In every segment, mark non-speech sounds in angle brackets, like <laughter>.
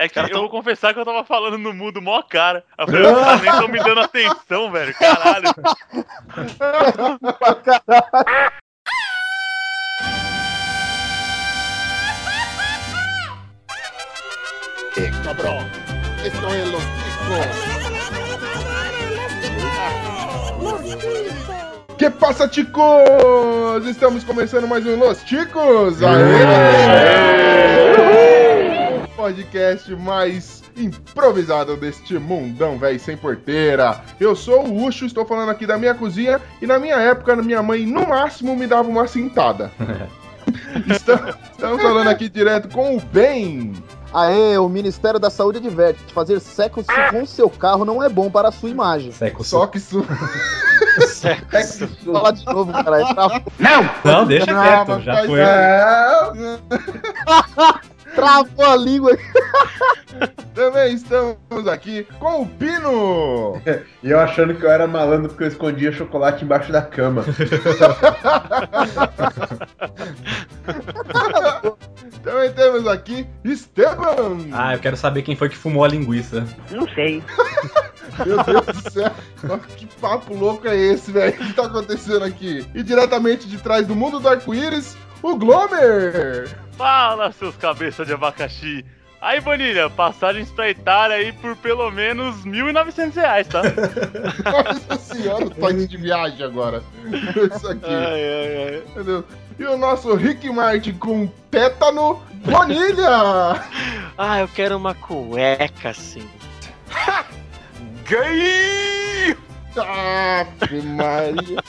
É que eu vou confessar que eu tava falando no mudo mó cara. Eu falei, caras nem tão me dando atenção, velho. Caralho. Cabrón. Esto es los ticos. Que passa, ticos? Estamos começando mais um Los Ticos. Aê! O podcast mais improvisado deste mundão, velho, sem porteira. Eu sou o Ucho, estou falando aqui da minha cozinha e na minha época, minha mãe no máximo me dava uma cintada. <laughs> estamos, estamos falando aqui direto com o Ben. Aê, o Ministério da Saúde adverte: fazer sexo com seu carro não é bom para a sua imagem. Seco Só que isso. Vou falar de novo, cara. é Tra... Não, deixa Não, quieto, já foi. é. <laughs> Travou a língua aqui. <laughs> Também estamos aqui com o Pino. <laughs> E eu achando que eu era malandro porque eu escondia chocolate embaixo da cama. <laughs> Também temos aqui Esteban. Ah, eu quero saber quem foi que fumou a linguiça. Não sei. Meu Deus do céu. Que papo louco é esse, velho? O que tá acontecendo aqui? E diretamente de trás do mundo do arco-íris, o Glomer. Fala, seus cabeças de abacaxi. Aí, Bonilha, passagens pra Itália aí por pelo menos 1.900 reais, tá? <laughs> Nossa senhora, o toque de viagem agora. Isso aqui. ai, ai, ai. Entendeu? E o nosso Rick Martin com tétano Bonilha. <laughs> Ah, eu quero uma cueca, assim. Gay! Ave Maria.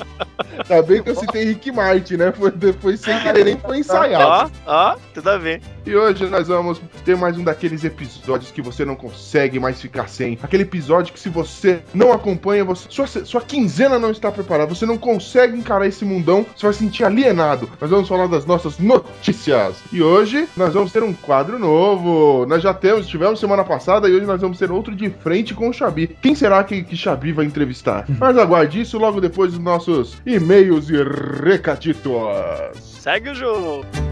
Tá bem que eu citei Rick Martin, né? Foi depois sem querer, nem foi ensaiado. Ó, ó, tudo a ver. E hoje nós vamos ter mais um daqueles episódios que você não consegue mais ficar sem. Aquele episódio que se você não acompanha, você, sua, sua quinzena não está preparada, você não consegue encarar esse mundão, você vai se sentir alienado. Nós vamos falar das nossas notícias. E hoje nós vamos ter um quadro novo. Nós já temos, tivemos semana passada e hoje nós vamos ter outro de frente com o Xabi. Quem será que, que Xabi vai entrevistar? Mas aguarde isso logo depois dos nossos e-mails e recaditos. Segue o jogo.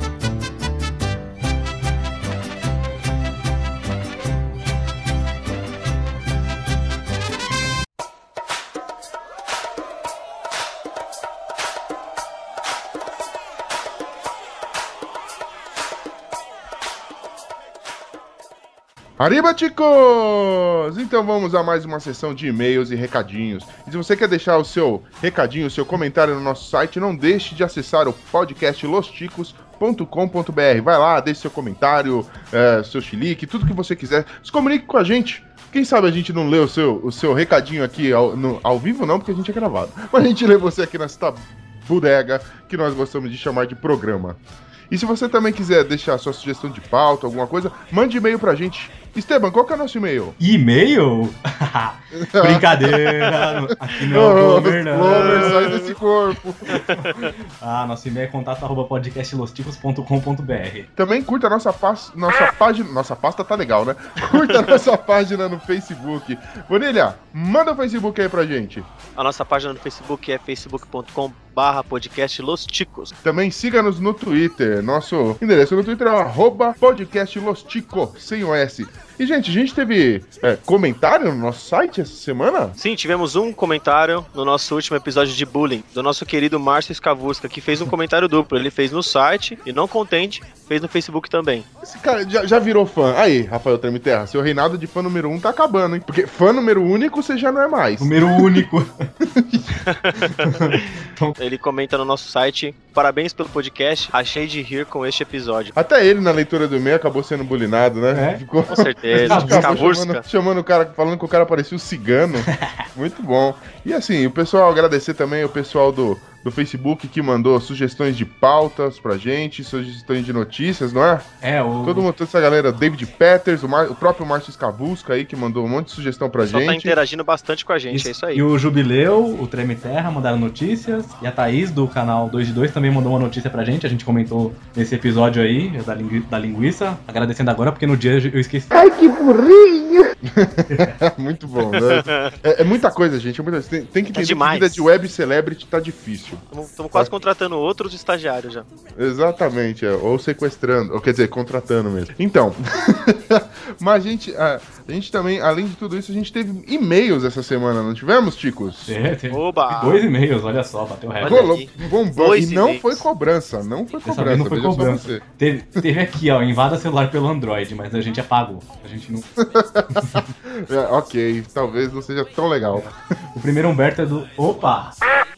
Arriba, chicos! Então vamos a mais uma sessão de e-mails e recadinhos. E se você quer deixar o seu recadinho, o seu comentário no nosso site, não deixe de acessar o podcast losticos.com.br. Vai lá, deixe seu comentário, é, seu chilique, tudo que você quiser. Se comunique com a gente. Quem sabe a gente não lê o seu, o seu recadinho aqui ao, no- ao vivo, não, porque a gente é gravado. <laughs> Mas a gente lê você aqui nesta bodega que nós gostamos de chamar de programa. E se você também quiser deixar sua sugestão de pauta, alguma coisa, mande e-mail pra gente. Esteban, qual que é o nosso e-mail? E-mail? <laughs> Brincadeira! Aqui não é o Ô, Glomer, Glomer, sai não. desse corpo. <laughs> Ah, nosso e-mail é contato arroba podcastlosticos.com.br. Também curta a nossa, pas- nossa página. Nossa pasta tá legal, né? Curta a nossa <laughs> página no Facebook. Bonilha, manda o Facebook aí pra gente. A nossa página no Facebook é facebook.com barra podcast Los Ticos. Também siga-nos no Twitter. Nosso endereço no Twitter é o arroba podcastlostico, sem o S. E, gente, a gente teve é, comentário no nosso site essa semana? Sim, tivemos um comentário no nosso último episódio de bullying, do nosso querido Márcio Scavusca, que fez um comentário duplo. Ele fez no site e, não contente, fez no Facebook também. Esse cara já, já virou fã. Aí, Rafael Tremiterra, seu reinado de fã número um tá acabando, hein? Porque fã número único você já não é mais. Número único. <laughs> Ele comenta no nosso site: Parabéns pelo podcast, achei de rir com este episódio. Até ele, na leitura do e-mail, acabou sendo bulinado, né? É? Ficou... Com certeza, Acabou Scavusca. chamando, chamando o cara, falando que o cara parecia o cigano. <laughs> Muito bom. E assim, o pessoal, agradecer também o pessoal do, do Facebook que mandou sugestões de pautas pra gente, sugestões de notícias, não é? É, o. Todo mundo, toda essa galera, David Peters, o, Mar- o próprio Márcio Scavusca aí, que mandou um monte de sugestão pra tá gente. interagindo bastante com a gente, é isso aí. E o Jubileu, o Treme Terra mandaram notícias. E a Thaís, do canal 2 de 2, também mandou uma notícia pra gente. A gente comentou nesse episódio aí, da, lingui- da linguiça. Agradecendo agora, porque no dia eu esqueci. <laughs> Muito bom, né? É, é muita coisa, gente. É muita... Tem, tem que Tá entender que demais. vida de web celebrity tá difícil. Estamos quase contratando outros estagiários já. Exatamente, é, ou sequestrando, ou quer dizer, contratando mesmo. Então, <laughs> mas a gente, a, a gente também, além de tudo isso, a gente teve e-mails essa semana, não tivemos, Ticos? É, tem Oba! dois e-mails, olha só, bateu recorde. Bombou, e não foi cobrança, não foi Dessa cobrança, não foi cobrança. você. Teve, teve aqui, ó, invada celular pelo Android, mas a gente apagou. A gente não. <laughs> É, ok, talvez não seja tão legal. O primeiro Humberto é do. Opa!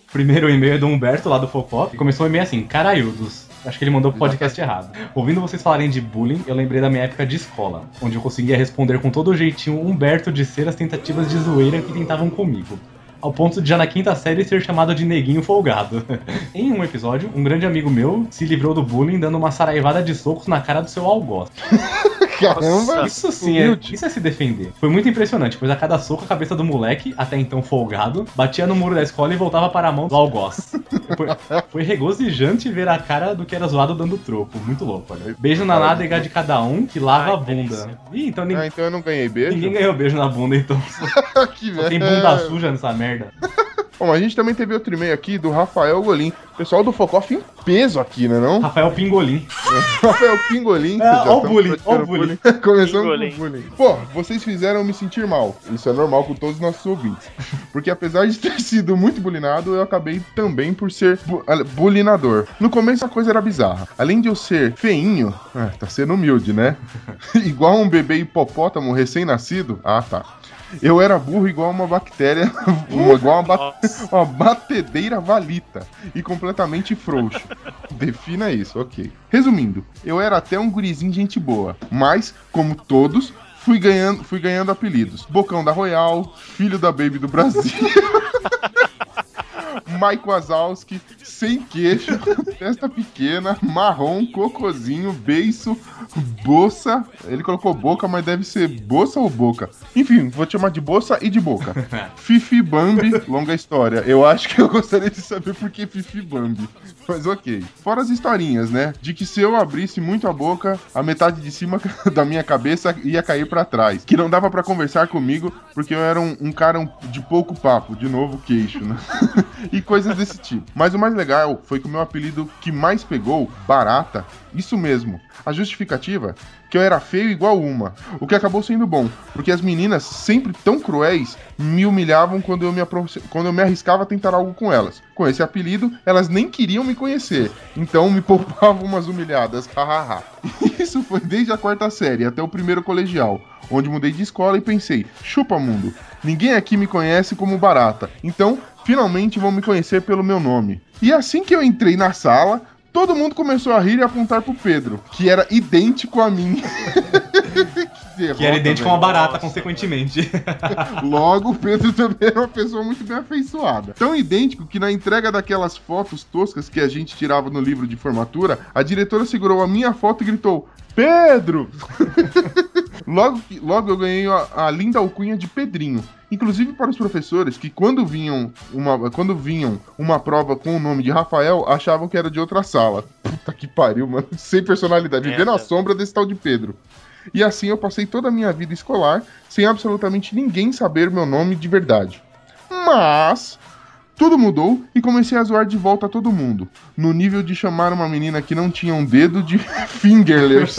O primeiro e-mail é do Humberto lá do Focop. Começou o e-mail assim, caraiudos. Acho que ele mandou pro podcast errado. Ouvindo vocês falarem de bullying, eu lembrei da minha época de escola, onde eu conseguia responder com todo o jeitinho Humberto de ser as tentativas de zoeira que tentavam comigo. Ao ponto de já na quinta série ser chamado de neguinho folgado. <laughs> em um episódio, um grande amigo meu se livrou do bullying dando uma saraivada de socos na cara do seu algoz. <laughs> Caramba! Isso sim, é, isso é se defender. Foi muito impressionante, pois a cada soco a cabeça do moleque, até então folgado, batia no muro da escola e voltava para a mão do algoz. Foi, foi regozijante ver a cara do que era zoado dando troco. Muito louco, olha. Beijo na nádega de cada um que lava Ai, a bunda. Ih, então Ah, ninguém, então eu não ganhei beijo? ninguém ganhou beijo na bunda, então. <laughs> que Só tem bunda suja nessa merda. Bom, a gente também teve outro e-mail aqui do Rafael Golim. Pessoal do Focoff em peso aqui, né não? Rafael Pingolim. <laughs> Rafael Pingolim. É, ó o bullying, ó o praticando <laughs> Começando Pingolim. com o bullying. Pô, vocês fizeram me sentir mal. Isso é normal com todos os nossos ouvintes. Porque apesar de ter <laughs> sido muito bulinado, eu acabei também por ser bu ah, bulinador. No começo a coisa era bizarra. Além de eu ser feinho, ah, tá sendo humilde, né? igual um bebê hipopótamo recém-nascido. Ah, tá. Eu era burro igual uma bactéria, uma- <laughs> igual uma, ba- uma batedeira valita e completamente frouxo. Defina isso, ok. Resumindo, eu era até um gurizinho gente boa, mas, como todos, fui ganhando, fui ganhando apelidos. Bocão da Royal, filho da Baby do Brasil. <laughs> Mike Wazowski, sem queixo, testa <laughs> pequena, marrom, cocozinho, beiço, boça. Ele colocou boca, mas deve ser boça ou boca. Enfim, vou te chamar de boça e de boca. <laughs> Fifi Bambi, longa história. Eu acho que eu gostaria de saber por que Fifi Bambi. Mas ok. Fora as historinhas, né? De que se eu abrisse muito a boca, a metade de cima <laughs> da minha cabeça ia cair pra trás. Que não dava pra conversar comigo porque eu era um, um cara de pouco papo. De novo, queixo, né? e coisas desse tipo. Mas o mais legal foi que o meu apelido que mais pegou, Barata, isso mesmo. A justificativa que eu era feio igual uma, o que acabou sendo bom, porque as meninas, sempre tão cruéis, me humilhavam quando eu me, quando eu me arriscava a tentar algo com elas. Com esse apelido, elas nem queriam me conhecer, então me <laughs> poupavam umas humilhadas, hahaha. <laughs> Isso foi desde a quarta série até o primeiro colegial, onde mudei de escola e pensei, chupa mundo, ninguém aqui me conhece como Barata, então finalmente vão me conhecer pelo meu nome. E assim que eu entrei na sala, todo mundo começou a rir e apontar pro Pedro, que era idêntico a mim. <laughs> Que era idêntico a uma barata, Nossa. consequentemente. <laughs> <laughs> Logo, o Pedro também era uma pessoa muito bem afeiçoada. Tão idêntico que na entrega daquelas fotos toscas que a gente tirava no livro de formatura, a diretora segurou a minha foto e gritou: Pedro! Logo, que- logo eu ganhei a, a linda alcunha de Pedrinho. Inclusive para os professores que quando vinham uma, quando vinham uma prova com o nome de Rafael, achavam que era de outra sala. Puta que pariu, mano. Sem personalidade. Vivendo Merda. na sombra desse tal de Pedro. E assim eu passei toda a minha vida escolar sem absolutamente ninguém saber meu nome de verdade. Mas tudo mudou e comecei a zoar de volta a todo mundo, no nível de chamar uma menina que não tinha um dedo de <laughs> fingerless.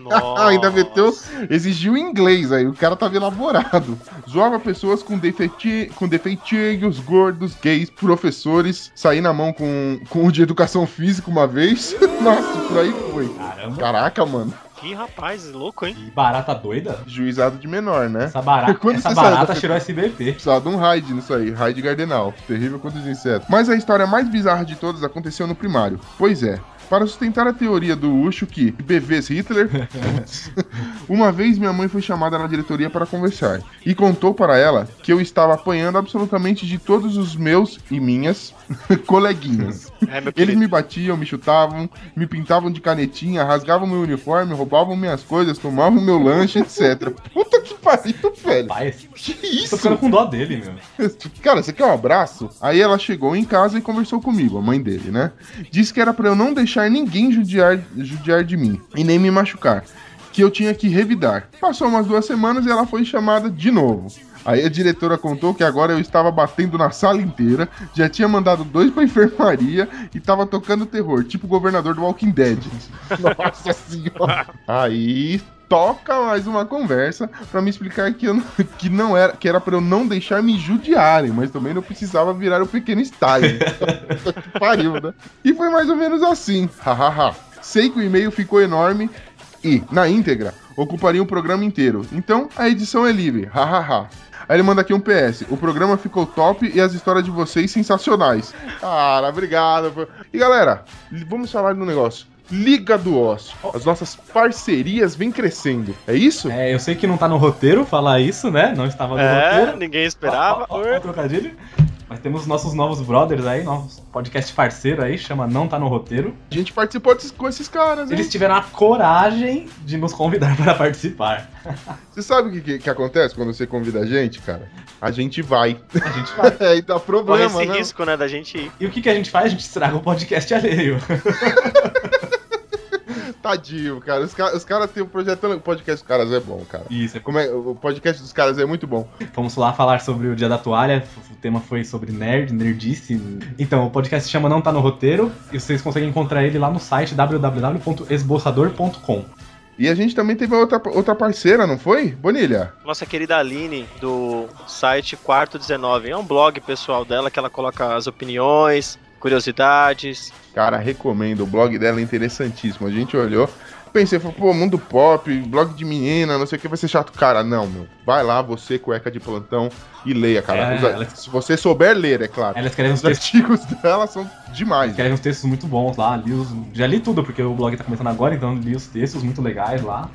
Nossa. Ainda meteu, exigiu inglês aí, o cara tava elaborado. Zoava pessoas com, defeiti, com defeitinhos, gordos, gays, professores. Saí na mão com, com o de educação física uma vez. <laughs> Nossa, por aí foi. Caramba. Caraca, mano. Que rapaz, louco, hein? E barata doida? Juizado de menor, né? Essa barata, <laughs> Quando essa barata da- tirou SBT. Precisava de um raid nisso aí, raid gardenal. Terrível quanto os insetos. Mas a história mais bizarra de todas aconteceu no primário. Pois é. Para sustentar a teoria do Ucho que bebês Hitler, <laughs> uma vez minha mãe foi chamada na diretoria para conversar e contou para ela que eu estava apanhando absolutamente de todos os meus e minhas <laughs> coleguinhas. É, Eles me batiam, me chutavam, me pintavam de canetinha, rasgavam meu uniforme, roubavam minhas coisas, tomavam meu lanche, etc. Puta que pariu, velho. Rapaz, Que tô isso? ficando com dó dele, meu. <laughs> Cara, você quer um abraço? Aí ela chegou em casa e conversou comigo, a mãe dele, né? Disse que era pra eu não deixar ninguém judiar, judiar de mim e nem me machucar. Que eu tinha que revidar. Passou umas duas semanas e ela foi chamada de novo. Aí a diretora contou que agora eu estava batendo na sala inteira, já tinha mandado dois pra enfermaria e tava tocando terror, tipo o governador do Walking Dead. <laughs> Nossa senhora. Aí toca mais uma conversa pra me explicar que, eu não, que não era que era para eu não deixar me judiarem, mas também não precisava virar o pequeno Stalin. <laughs> que pariu, né? E foi mais ou menos assim. Hahaha. Sei que o e-mail ficou enorme e, na íntegra, ocuparia um programa inteiro. Então, a edição é livre. Hahaha. Aí ele manda aqui um PS. O programa ficou top e as histórias de vocês sensacionais. Cara, obrigado. E galera, vamos falar do negócio. Liga do Ócio. As nossas parcerias vêm crescendo. É isso? É, eu sei que não tá no roteiro falar isso, né? Não estava no É, roteiro. ninguém esperava. Ó, ó, ó, ó, trocadilho. Mas temos nossos novos brothers aí, novos podcast parceiro aí, chama Não Tá No Roteiro. A gente participou com esses caras, hein? Eles tiveram a coragem de nos convidar <laughs> para participar. Você sabe o que, que, que acontece quando você convida a gente, cara? A gente vai. A gente vai. Aí <laughs> dá Corre problema, esse né? risco, né, da gente ir. E o que, que a gente faz? A gente estraga o podcast alheio. <laughs> Tadinho, cara. Os, ca- os caras têm um projeto. O podcast dos caras é bom, cara. Isso, Como é, o podcast dos caras é muito bom. Vamos lá falar sobre o Dia da Toalha. O tema foi sobre nerd, nerdice. Então, o podcast se chama Não Tá No Roteiro. E vocês conseguem encontrar ele lá no site www.esboçador.com. E a gente também teve outra, outra parceira, não foi? Bonilha. Nossa querida Aline, do site Quarto 19. É um blog pessoal dela que ela coloca as opiniões, curiosidades. Cara, recomendo. O blog dela é interessantíssimo. A gente olhou. Pensei, pô, mundo pop, blog de menina, não sei o que, vai ser chato. Cara, não, meu. Vai lá, você, cueca de plantão, e leia, cara. É, Os- ela- Se você souber ler, é claro. Ela escreve Os textos, artigos <laughs> dela são demais. escreve uns textos muito bons lá. Li os- já li tudo, porque o blog tá começando agora, então li os textos muito legais lá.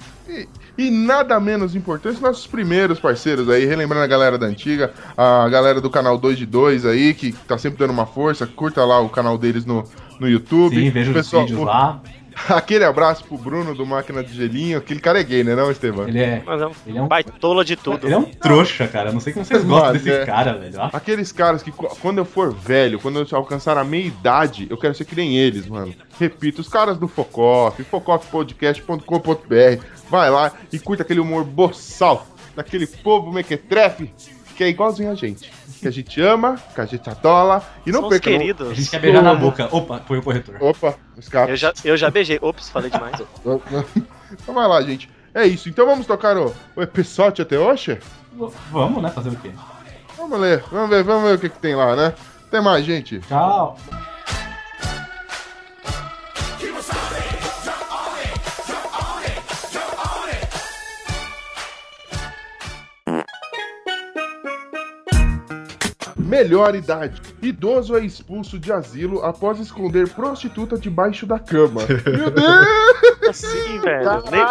E nada menos importante, nossos primeiros parceiros aí, relembrando a galera da antiga, a galera do canal 2 de 2 aí, que tá sempre dando uma força, curta lá o canal deles no, no YouTube. Sim, vejo os Pessoal, vídeos o- lá. <laughs> Aquele abraço pro Bruno do Máquina de Gelinho, aquele cara é gay, né não, Estevam? Ele é, Mas é um ele é um baitola de tudo. Ele é um trouxa, cara. Não sei como vocês gostam desse é. cara, velho. Ah, Aqueles caras que qu- quando eu for velho, quando eu alcançar a meia idade, eu quero ser que nem eles, mano. Repito, os caras do Focoff, focoffpodcast.com.br, vai lá e curta aquele humor boçal, daquele povo mequetrefe, que é igualzinho a gente. Que a gente ama, que a gente adora, e não São os perca... não- a queridos. gente quer beijar na boca. Opa, foi o corretor. Opa, escapa. Eu já, eu já beijei. Ops, falei demais. <laughs> Então vai lá, gente. É isso, então vamos tocar o, o episódio até hoje? Vamos, né? Fazer o quê? Vamos ler, vamos ver, vamos ver o que, que tem lá, né? Até mais, gente. Tchau. Melhor idade. Idoso é expulso de asilo após esconder prostituta debaixo da cama. <laughs> Meu Deus! Assim, velho. Nem-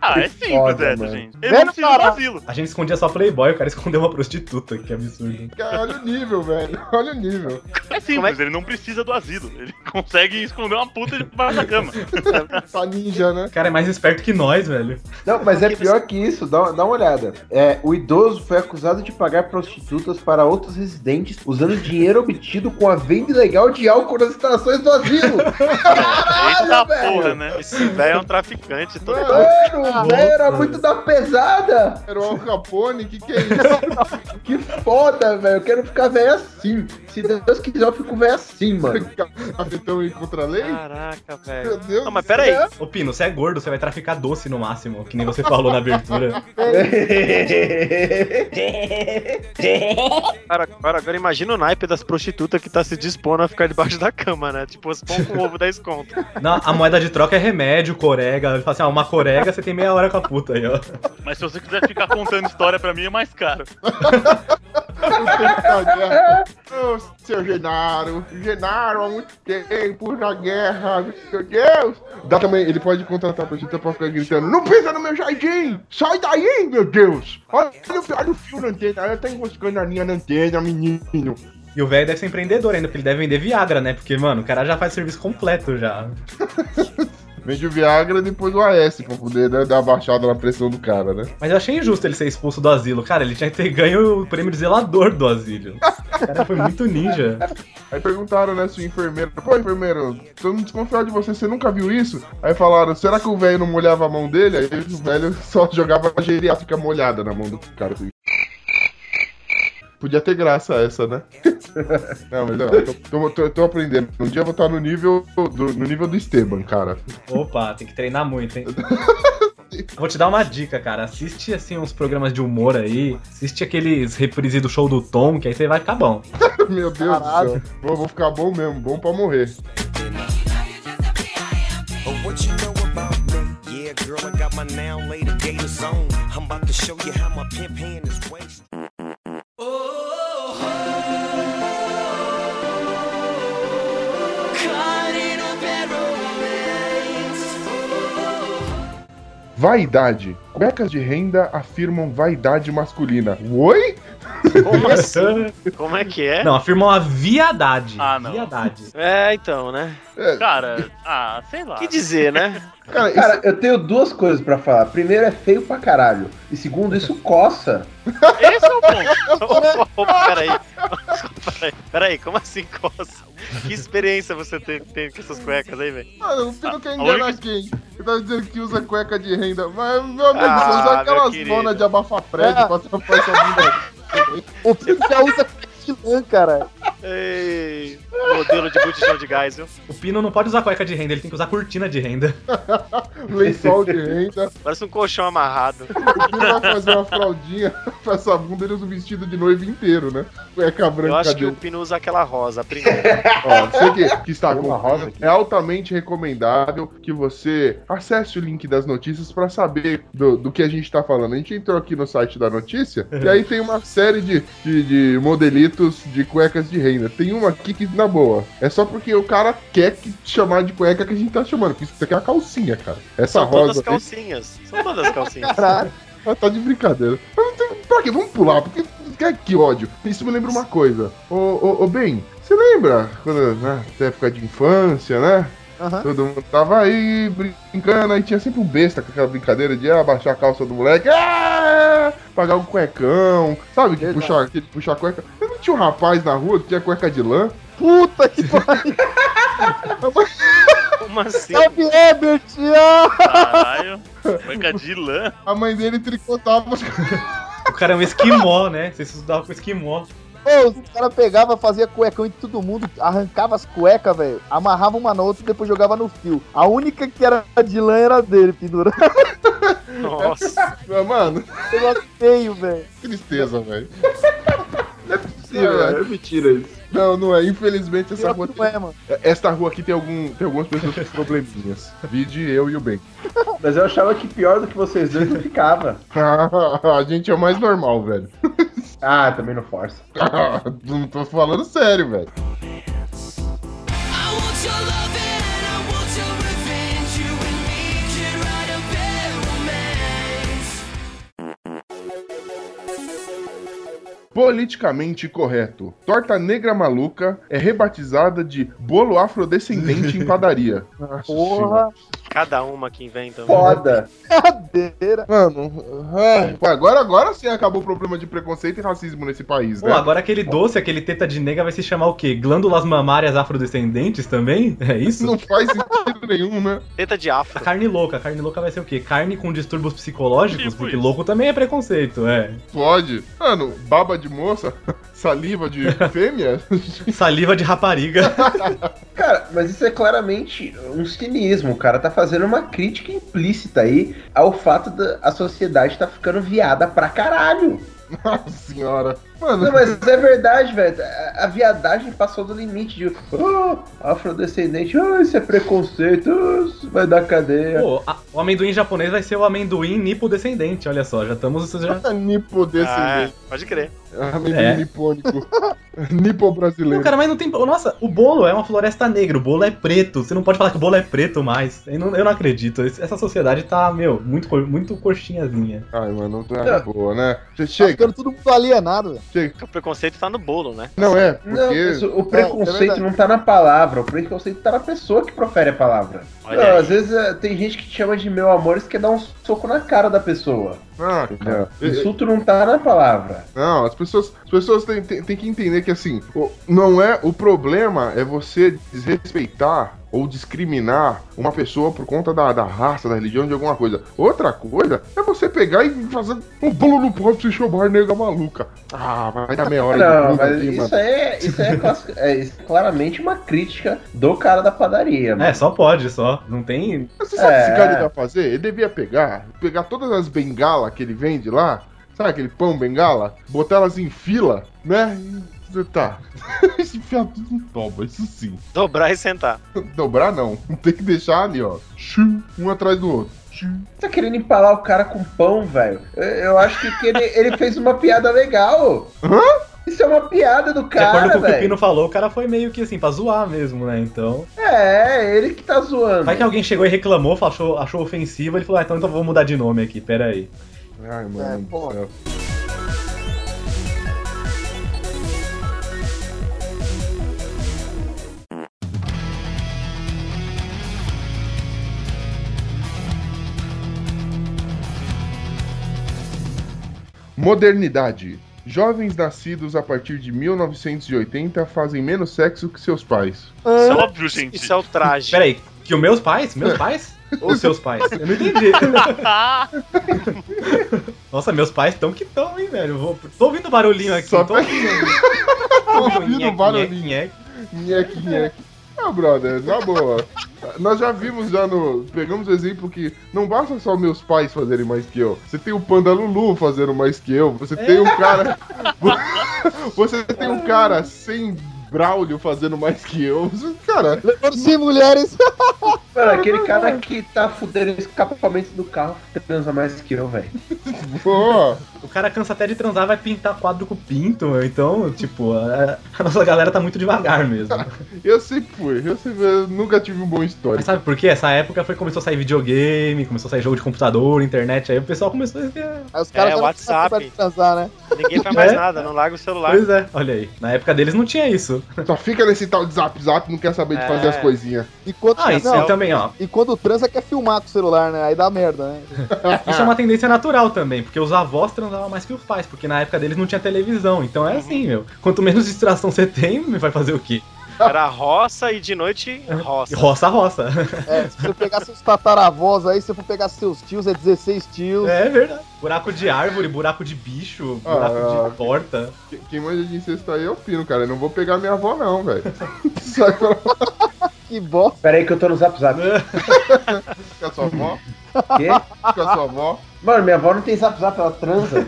Ah, é simples Foda, essa, mano. gente. Ele Velho não precisa do asilo. A gente escondia só Playboy, o cara escondeu uma prostituta. Que absurdo. Cara, olha o nível, velho. Olha o nível. É simples, ele não precisa do asilo. Ele <laughs> consegue esconder uma puta debaixo da cama. <laughs> Tá ninja, né? O cara é mais esperto que nós, velho. Não, mas é pior que isso, dá, dá uma olhada. É, o idoso foi acusado de pagar prostitutas para outros residentes usando dinheiro obtido com a venda ilegal de álcool nas instalações do asilo. <laughs> Eita velho. porra, né? Esse velho é um traficante. Todo... Mano, o velho era muito da pesada. Era o Al Capone, que que é isso? <laughs> Que foda, velho. Eu quero ficar velho assim. Se Deus quiser, eu fico velho assim, mano. <laughs> Capitão em contra a lei? Caraca, Meu velho. Deus Não, mas do céu. pera aí. Ô, Pino, você é gordo, você vai traficar doce no máximo, que nem você falou na abertura. <laughs> Cara, agora, agora imagina o naipe das prostitutas que tá se dispondo a ficar debaixo da cama, né? Tipo, os pão com ovo 10 conto. Não, a moeda de troca é remédio, corega. Ele fala assim, ah, uma corega você tem meia hora com a puta aí, ó. Mas se você quiser ficar contando história pra mim, é mais caro. <laughs> Seu Genaro, Genaro há muito tempo na guerra, meu Deus! Dá também, ele pode contratar a prostituta pra ficar gritando: Não pisa no meu jardim! Sai daí, meu Deus! Olha, o- olha o fio na antena, ela tá enroscando a linha na antena, menino. E o velho deve ser empreendedor ainda, porque ele deve vender Viagra, né? Porque, mano, o cara já faz serviço completo já. <laughs> Vende o Viagra e depois o AS pra poder né, dar uma baixada na pressão do cara, né? Mas eu achei injusto ele ser expulso do asilo. Cara, ele tinha que ter ganho o prêmio de zelador do asilo. <laughs> O cara foi muito ninja. Aí perguntaram, né, se o enfermeiro, pô, enfermeiro, tô desconfiado de você, você nunca viu isso? Aí falaram, será que o velho não molhava a mão dele? Aí o velho <laughs> só jogava a geriátrica molhada na mão do cara. Podia ter graça essa, né? <laughs> Não, mas eu tô, tô, tô- tô aprendendo. Um dia eu vou estar no nível do, no nível do Esteban, cara. Opa, tem que treinar muito, hein? <laughs> Vou te dar uma dica, cara. Assiste assim uns programas de humor aí. Assiste aqueles reprise do show do Tom, que aí você vai ficar bom. <laughs> Meu Deus Caralho. do céu. Vou, vou ficar bom mesmo, bom pra morrer. Oh, Vaidade. Cuecas de renda afirmam vaidade masculina. Oi? Como <laughs> assim? Como é que é? Não, afirmam a viadade. Ah, não. Viadade. É, então, né? Cara, ah, sei lá. O que dizer, né? <laughs> Cara, isso- Cara, eu tenho duas coisas pra falar. Primeiro, é feio pra caralho. E segundo, isso coça. Esse é o ponto. <laughs> Opa, peraí. Peraí, peraí, como assim coça? Que experiência você tem, tem com essas cuecas aí, velho? Mano, você não quer enganar única- quem? Você tá dizendo que usa cueca de renda. Mas, meu amigo, Ah, você usa meu aquelas zonas de abafa prédio É. pra tampar essa bunda. <laughs> O Pino já usa de lã, cara. Ei, modelo de botijão de gás, viu? O Pino não pode usar cueca de renda, ele tem que usar cortina de renda. <laughs> Lençol de renda. Parece um colchão amarrado. O Pino vai fazer uma fraldinha pra essa bunda, ele usa o vestido de noivo inteiro, né? Cueca branca Eu acho que o dele. Pino usa aquela rosa, a primeira. <laughs> Ó, você que, que está uma acompanhando, rosa aqui. é altamente recomendável que você acesse o link das notícias para saber do, do que a gente está falando. A gente entrou aqui no site da notícia e aí tem uma série de, de, de modelitos de cuecas de renda. Tem uma aqui que, na boa, é só porque o cara quer que chamar de cueca que a gente tá chamando, porque isso aqui é uma calcinha, cara. Essa São todas rosa aí, calcinhas. São todas calcinhas. Caralho. ah, tá de brincadeira. Pra quê? Vamos pular, porque que, que ódio. Isso me lembra uma coisa. Ô, ô, ô Ben, você lembra quando, né, na época de infância, né? Todo mundo tava aí brincando, aí tinha sempre um besta com aquela brincadeira de ah, abaixar a calça do moleque, ah, pagar um cuecão, sabe? Que puxar, que puxar a cueca. Eu não tinha um rapaz na rua que tinha cueca de lã? Puta que <laughs> pariu. Como assim? Salve, Herbert! ah! Caralho. Cueca de lã. A mãe dele tricotava as <laughs> O cara é um esquimó, né? Você estudava com esquimó. Ô, os caras pegavam, fazia cuecão em todo mundo, arrancava as cuecas, velho, amarrava uma na outra e depois jogava no fio. A única que era de lã era dele, pendurado. Nossa. Mano, Negócio feio, velho. tristeza, velho. <laughs> Não é possível, É. é, é mentira isso. Não, não é. Infelizmente, essa rua não é, mano. Esta rua aqui tem, algum, tem algumas pessoas com probleminhas. Vide eu e o Ben. <laughs> Mas eu achava que pior do que vocês dois não ficava. <laughs> a gente é o mais normal, velho. <laughs> Ah, também não força. não tô falando sério, velho. I want your loving, Politicamente correto. Torta negra maluca é rebatizada de bolo afrodescendente em padaria. <laughs> Porra, Cada uma que inventa. Foda. cadeira. Mano, ai, pô, agora, agora sim acabou o problema de preconceito e racismo nesse país, Pô, né? agora aquele doce, aquele teta de nega vai se chamar o quê? Glândulas mamárias afrodescendentes também? É isso? Não faz sentido nenhum, né? Teta de A afro. carne louca. A carne louca vai ser o quê? Carne com distúrbios psicológicos? Tipo porque isso. louco também é preconceito, é. Pode. Mano, baba de moça, <laughs> saliva de fêmea. Saliva de rapariga. <laughs> Cara, mas isso é claramente um cinismo. O cara tá fazendo uma crítica implícita aí ao fato da a sociedade tá ficando viada pra caralho. Nossa senhora. Mano, Não, mas é verdade, velho. A, a viadagem passou do limite de oh, afrodescendente, oh, isso é preconceito, oh, isso vai dar cadeia. Pô, a- o amendoim japonês vai ser o amendoim nipodescendente, olha só, já estamos. Já... <laughs> nipo Ah, descendente. pode crer. Amendoim É. nipônico. <laughs> nipo brasileiro. Não, cara, mas não tem. Nossa, o bolo é uma floresta negra, o bolo é preto. Você não pode falar que o bolo é preto mais. Eu não, eu não acredito. Essa sociedade tá, meu, muito, muito coxinhazinha. Ai, mano, não é Não. boa, né? Che- Tá Chega, ficando todo mundo alienado, velho. O preconceito tá no bolo, né? Não é, Não, porque. mas o É, é preconceito verdade. não tá na palavra, o preconceito tá na pessoa que profere a palavra. Não, às vezes é, tem gente que te chama de meu amor e você quer dar um soco na cara da pessoa. Ah, cara. Insulto não tá na palavra. Não, as pessoas, as pessoas têm, têm, têm que entender que assim, não é o problema é você desrespeitar ou discriminar uma pessoa por conta da, da raça, da religião, de alguma coisa. Outra coisa é você pegar e fazer um bolo no povo se chamar nega maluca. Ah, vai dar meia hora Não, de mas aqui, mano. isso é, isso é, é isso é claramente uma crítica do cara da padaria, mano. É, só pode, só. Não tem. Você sabe o que esse É. cara devia fazer? Ele devia pegar, pegar todas as bengalas que ele vende lá, sabe aquele pão bengala? Botar elas em fila, né? Tá. <laughs> Enfiar tudo no toba, isso sim. Dobrar e sentar. <laughs> Dobrar não. <laughs> Tem que deixar ali, ó. Um atrás do outro. Tá querendo empalar o cara com pão, velho? Eu, acho que, que ele, ele fez uma piada legal. Hã? Isso é uma piada do De acordo cara, com o que o velho. Pino falou, o cara foi meio que assim, pra zoar mesmo, né? Então. É, ele que tá zoando. Vai que alguém chegou e reclamou, achou, achou ofensivo, ele falou, ah, então, então vou mudar de nome aqui, pera aí. Ai, mano É, Modernidade. Jovens nascidos a partir de 1980 fazem menos sexo que seus pais. Isso é óbvio, gente. Isso é o traje. Pera aí, que os meus pais? Meus pais? Ou seus pais? Eu não entendi. <laughs> Nossa, meus pais tão que tão, hein, velho? Vou... Tô ouvindo barulhinho aqui. Só tô ouvindo. <laughs> Tô ouvindo Nheque, barulhinho. nheque, nheque. Ah, brother, na boa. Nós já vimos já no. Pegamos o exemplo que não basta só meus pais fazerem mais que eu. Você tem o Panda Lulu fazendo mais que eu. Você tem um cara. <laughs> Você tem um cara sem Braulio fazendo mais que eu. <laughs> Cara, sim, mulheres. <laughs> Mano, aquele cara que tá fudendo escapamento do carro transa mais que eu, velho. <laughs> O cara cansa até de transar, vai pintar quadro com pinto, meu. então, tipo, a, a nossa galera tá muito devagar mesmo. Eu sempre fui. Eu, sempre, eu nunca tive um bom Mas histórico. sabe por quê? Essa época foi começou a sair videogame, começou a sair jogo de computador, internet, aí o pessoal começou a Aí os caras É, WhatsApp. transar, né? Ninguém faz mais É? nada, não larga o celular. Pois é, olha aí. Na época deles não tinha isso. Só fica nesse tal de zap zap, não quer saber de fazer É. as coisinhas. E quando, Ah, isso não, também, ó. e quando transa quer filmar com o celular, né? Aí dá merda, né? <laughs> Isso é uma tendência natural também, porque os avós transavam mais que os pais, porque na época deles não tinha televisão. Então é assim, meu. Quanto menos distração você tem, vai fazer o quê? Era roça e de noite roça. Roça, roça. É, se você pegar seus tataravós aí, se você for pegar seus tios, é 16 tios. É verdade. Buraco de árvore, buraco de bicho, buraco Ah, de porta. Quem- Quem manja de incesto aí é o Pino, cara. Eu não vou pegar minha avó, não, velho. <laughs> Que bosta. Pera aí que eu tô no zap zap. <laughs> com a sua avó. Quê? Com a sua avó. Mano, minha avó não tem zap zap, ela transa.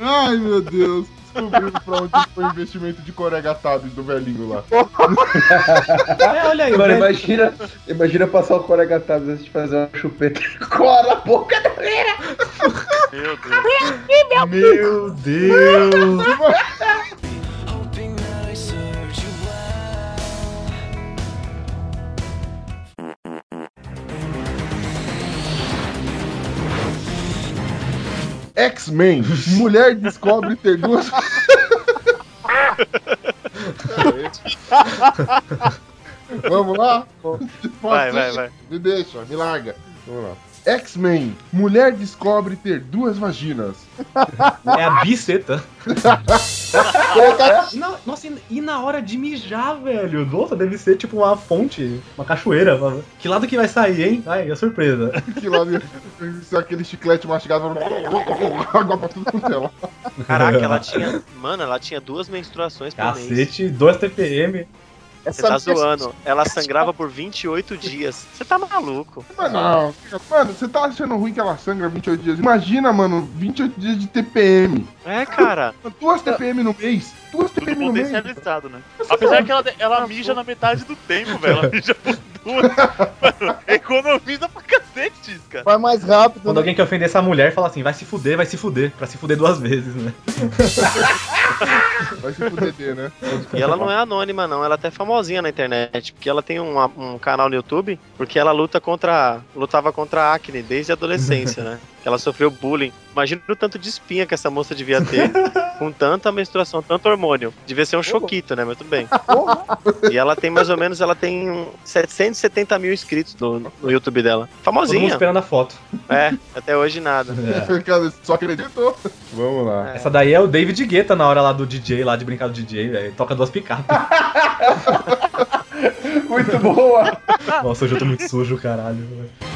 Ai, meu Deus. Descobrimos pra onde foi o investimento de coregatado do velhinho lá. É, olha aí, Mano, velho. imagina, imagina passar o coregatado antes de fazer uma chupeta. <laughs> Cola na boca da mulher. Meu Deus. Meu Deus. Hoping <laughs> X-Men. Mulher descobre ter duas. <laughs> Vamos lá? Vai, vai, vai. Me deixa, me larga. Vamos lá. X-Men. Mulher descobre ter duas vaginas. <laughs> É a biceta. <laughs> Na- nossa, e- na hora de mijar, velho? Nossa, deve ser tipo uma fonte, uma cachoeira. Que lado que vai sair, hein? Ai, é surpresa. <laughs> Que lá se aquele chiclete mastigado. Água pra tudo quanto é. Caraca, ela tinha. Mano, ela tinha duas menstruações por mês. Cacete, 2 TPM. Você tá zoando. <laughs> Ela sangrava por 28 dias. Você tá maluco. Mano, não. Mano, você tá achando ruim que ela sangra 28 dias? Imagina, mano, 28 dias de TPM. É, cara. Duas TPM no mês. Duas Tudo TPM no mês. né? Apesar que ela, ela mija na metade do tempo, velho. Ela mija por. <laughs> Mano, economiza pra cacete, cara. Vai mais rápido. Quando né? alguém quer ofender essa mulher, fala assim, vai se fuder, vai se fuder. Pra se fuder duas vezes, né? Vai se fuder, né? E ela não é anônima, não. Ela é até famosinha na internet. Porque ela tem um, um canal no YouTube. Porque ela luta contra. lutava contra a acne desde a adolescência, né? Ela sofreu bullying. Imagina o tanto de espinha que essa moça devia ter. <laughs> Com tanta menstruação, tanto hormônio. Devia ser um choquito, né? Mas tudo bem. Porra. E ela tem mais ou menos, ela tem um 770 mil inscritos no, no YouTube dela. Todo mundo Famosinha. esperando a foto. É, até hoje nada. É. <laughs> Só acreditou. Vamos lá. Essa daí é o David Guetta na hora lá do DJ, lá de brincar do DJ, velho. Toca duas picapes. <laughs> Muito boa. Nossa, hoje eu tô muito sujo, caralho. velho.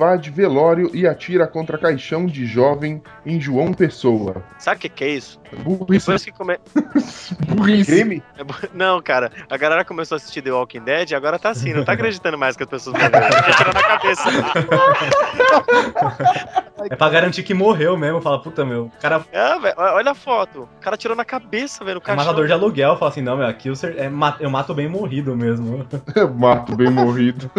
Invade velório e atira contra caixão de jovem em João Pessoa. Sabe o que, que é isso? Burrice. Depois que come... <laughs> Burrice. Crime? é bu- Não, cara, a galera começou a assistir The Walking Dead e agora tá assim, não tá <laughs> acreditando mais que as pessoas morreram. Tá tirando a cabeça. <laughs> É pra garantir que morreu mesmo. Fala, puta, meu, o cara É, velho, olha a foto. O cara tirou na cabeça, velho, é matador de aluguel. Fala assim, não, meu, aqui eu, ser- é eu mato bem morrido mesmo. Mato bem morrido.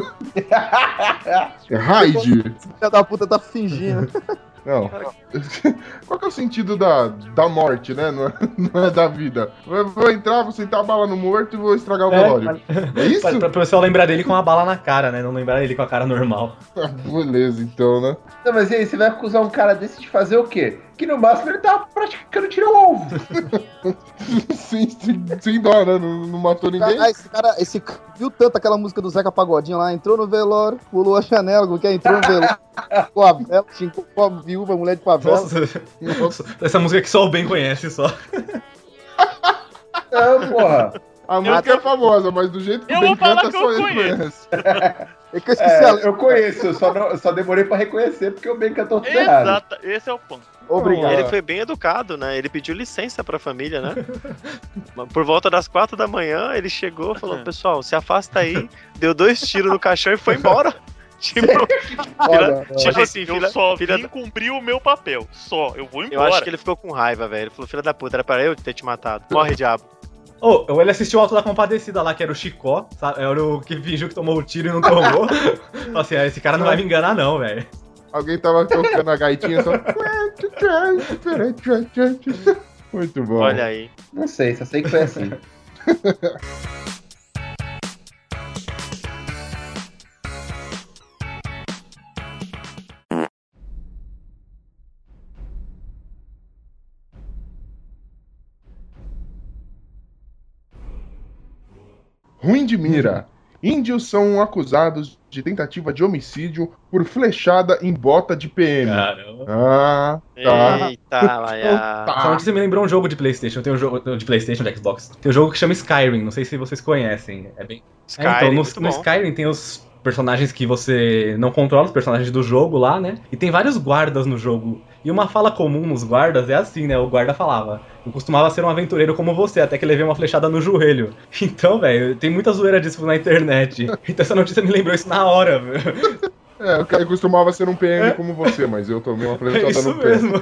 É Raid. Filha da puta tá fingindo. Não. <laughs> Qual que é o sentido da, da morte, né? Não é, <laughs> não é da vida. Eu vou entrar, vou sentar a bala no morto e vou estragar o velório. É isso? Pra, pra pessoal lembrar dele com uma bala na cara, né? Não lembrar ele com a cara normal. <laughs> Ah, Beleza, então, né? Não, mas e aí, você vai acusar um cara desse de fazer o quê? Que no máximo ele tava praticando tiro ao ovo. <laughs> sem, sem, sem dó, né? Não, não matou ninguém. Ah, esse cara, esse viu tanto aquela música do Zeca Pagodinho lá, entrou no velório, pulou a janela, como que é? Entrou no velório, com a vela, xingou com a viúva, mulher de favela. Nossa, nossa, essa música que só o Ben conhece, só. Não, porra. A música é famosa, mas do jeito que Eu o Ben canta, só eu ele conheço. conhece. É que eu esqueci a É, letra. eu conheço, eu só, não- eu só demorei pra reconhecer porque o Ben cantou tudo errado. Exato, esse é o ponto. Obrigado. Ele foi bem educado, né? Ele pediu licença pra família, né? <laughs> Por volta das quatro da manhã, ele chegou e falou: Pessoal, se afasta aí, deu dois tiros no caixão e foi embora. <laughs> Tipo, Olha, tipo assim, eu filha, só filha vim cumprir o meu papel. Só, eu vou Eu embora. acho que ele ficou com raiva, velho. Ele falou: Filha da puta, era pra eu ter te matado. <laughs> Morre, diabo. Ou ele assistiu o Alto da Compadecida lá, que era o Chicó, sabe? Era o que fingiu que tomou o tiro e não tomou. <laughs> Falou assim, ah, esse cara não vai me enganar não, velho. Alguém tava tocando a gaitinha só. <laughs> Muito bom. Olha aí. Não sei, só sei que foi assim. <laughs> Ruim de mira. Índios são acusados de tentativa de homicídio por flechada em bota de PM. Caramba. Ah, tá. Eita, Laia. Essa Tá. notícia me lembrou um jogo de Playstation. Tem um jogo de Playstation, de Xbox. Tem um jogo que chama Skyrim, não sei se vocês conhecem. É bem Skyrim, É, então, no, no. Skyrim tem os personagens que você não controla, os personagens do jogo lá, né? E tem vários guardas no jogo. E uma fala comum nos guardas é assim, né? O guarda falava: Eu costumava ser um aventureiro como você, até que levei uma flechada no joelho. <laughs> Então, velho, tem muita zoeira disso na internet. <laughs> Então essa notícia me lembrou isso na hora, velho. <laughs> É, eu costumava ser um PM como você, mas eu tomei uma É flechada isso no pé. mesmo.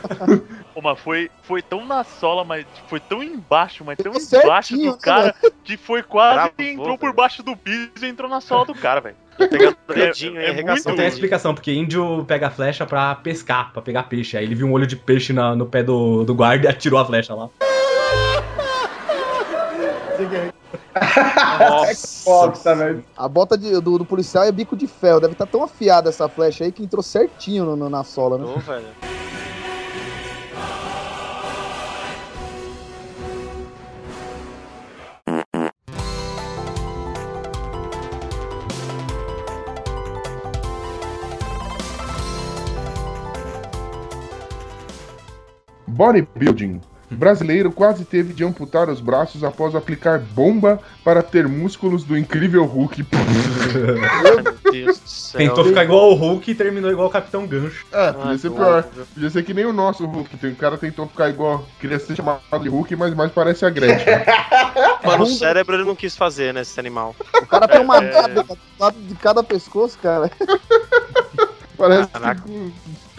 Pô, mas foi, foi tão na sola, mas foi tão embaixo, mas tão Certinho, embaixo né, do cara, que foi quase Travou, e entrou por baixo do piso e entrou na sola do cara, velho. Pegando o É- dedinho é. Não tem explicação, porque índio pega a flecha pra pescar, pra pegar peixe. Aí ele viu um olho de peixe na- no pé do, do guarda e atirou a flecha lá. Foda, velho. A bota de- do, do policial é bico de ferro. Deve estar tão afiada essa flecha aí que entrou certinho no- no- na sola, né? Ô, velho. Bodybuilding. Brasileiro quase teve de amputar os braços após aplicar bomba para ter músculos do incrível Hulk. <laughs> Meu Deus do céu. Tentou ficar igual o Hulk e terminou igual o Capitão Gancho. É, Ah, podia ser que pior. Podia ser que nem o nosso Hulk. Um cara tentou ficar igual. Queria ser chamado de Hulk, mas mais parece a Gretchen. <laughs> Mano, o cérebro ele não quis fazer, né, esse animal. O cara tem uma É. de cada pescoço, cara. Parece Caraca. que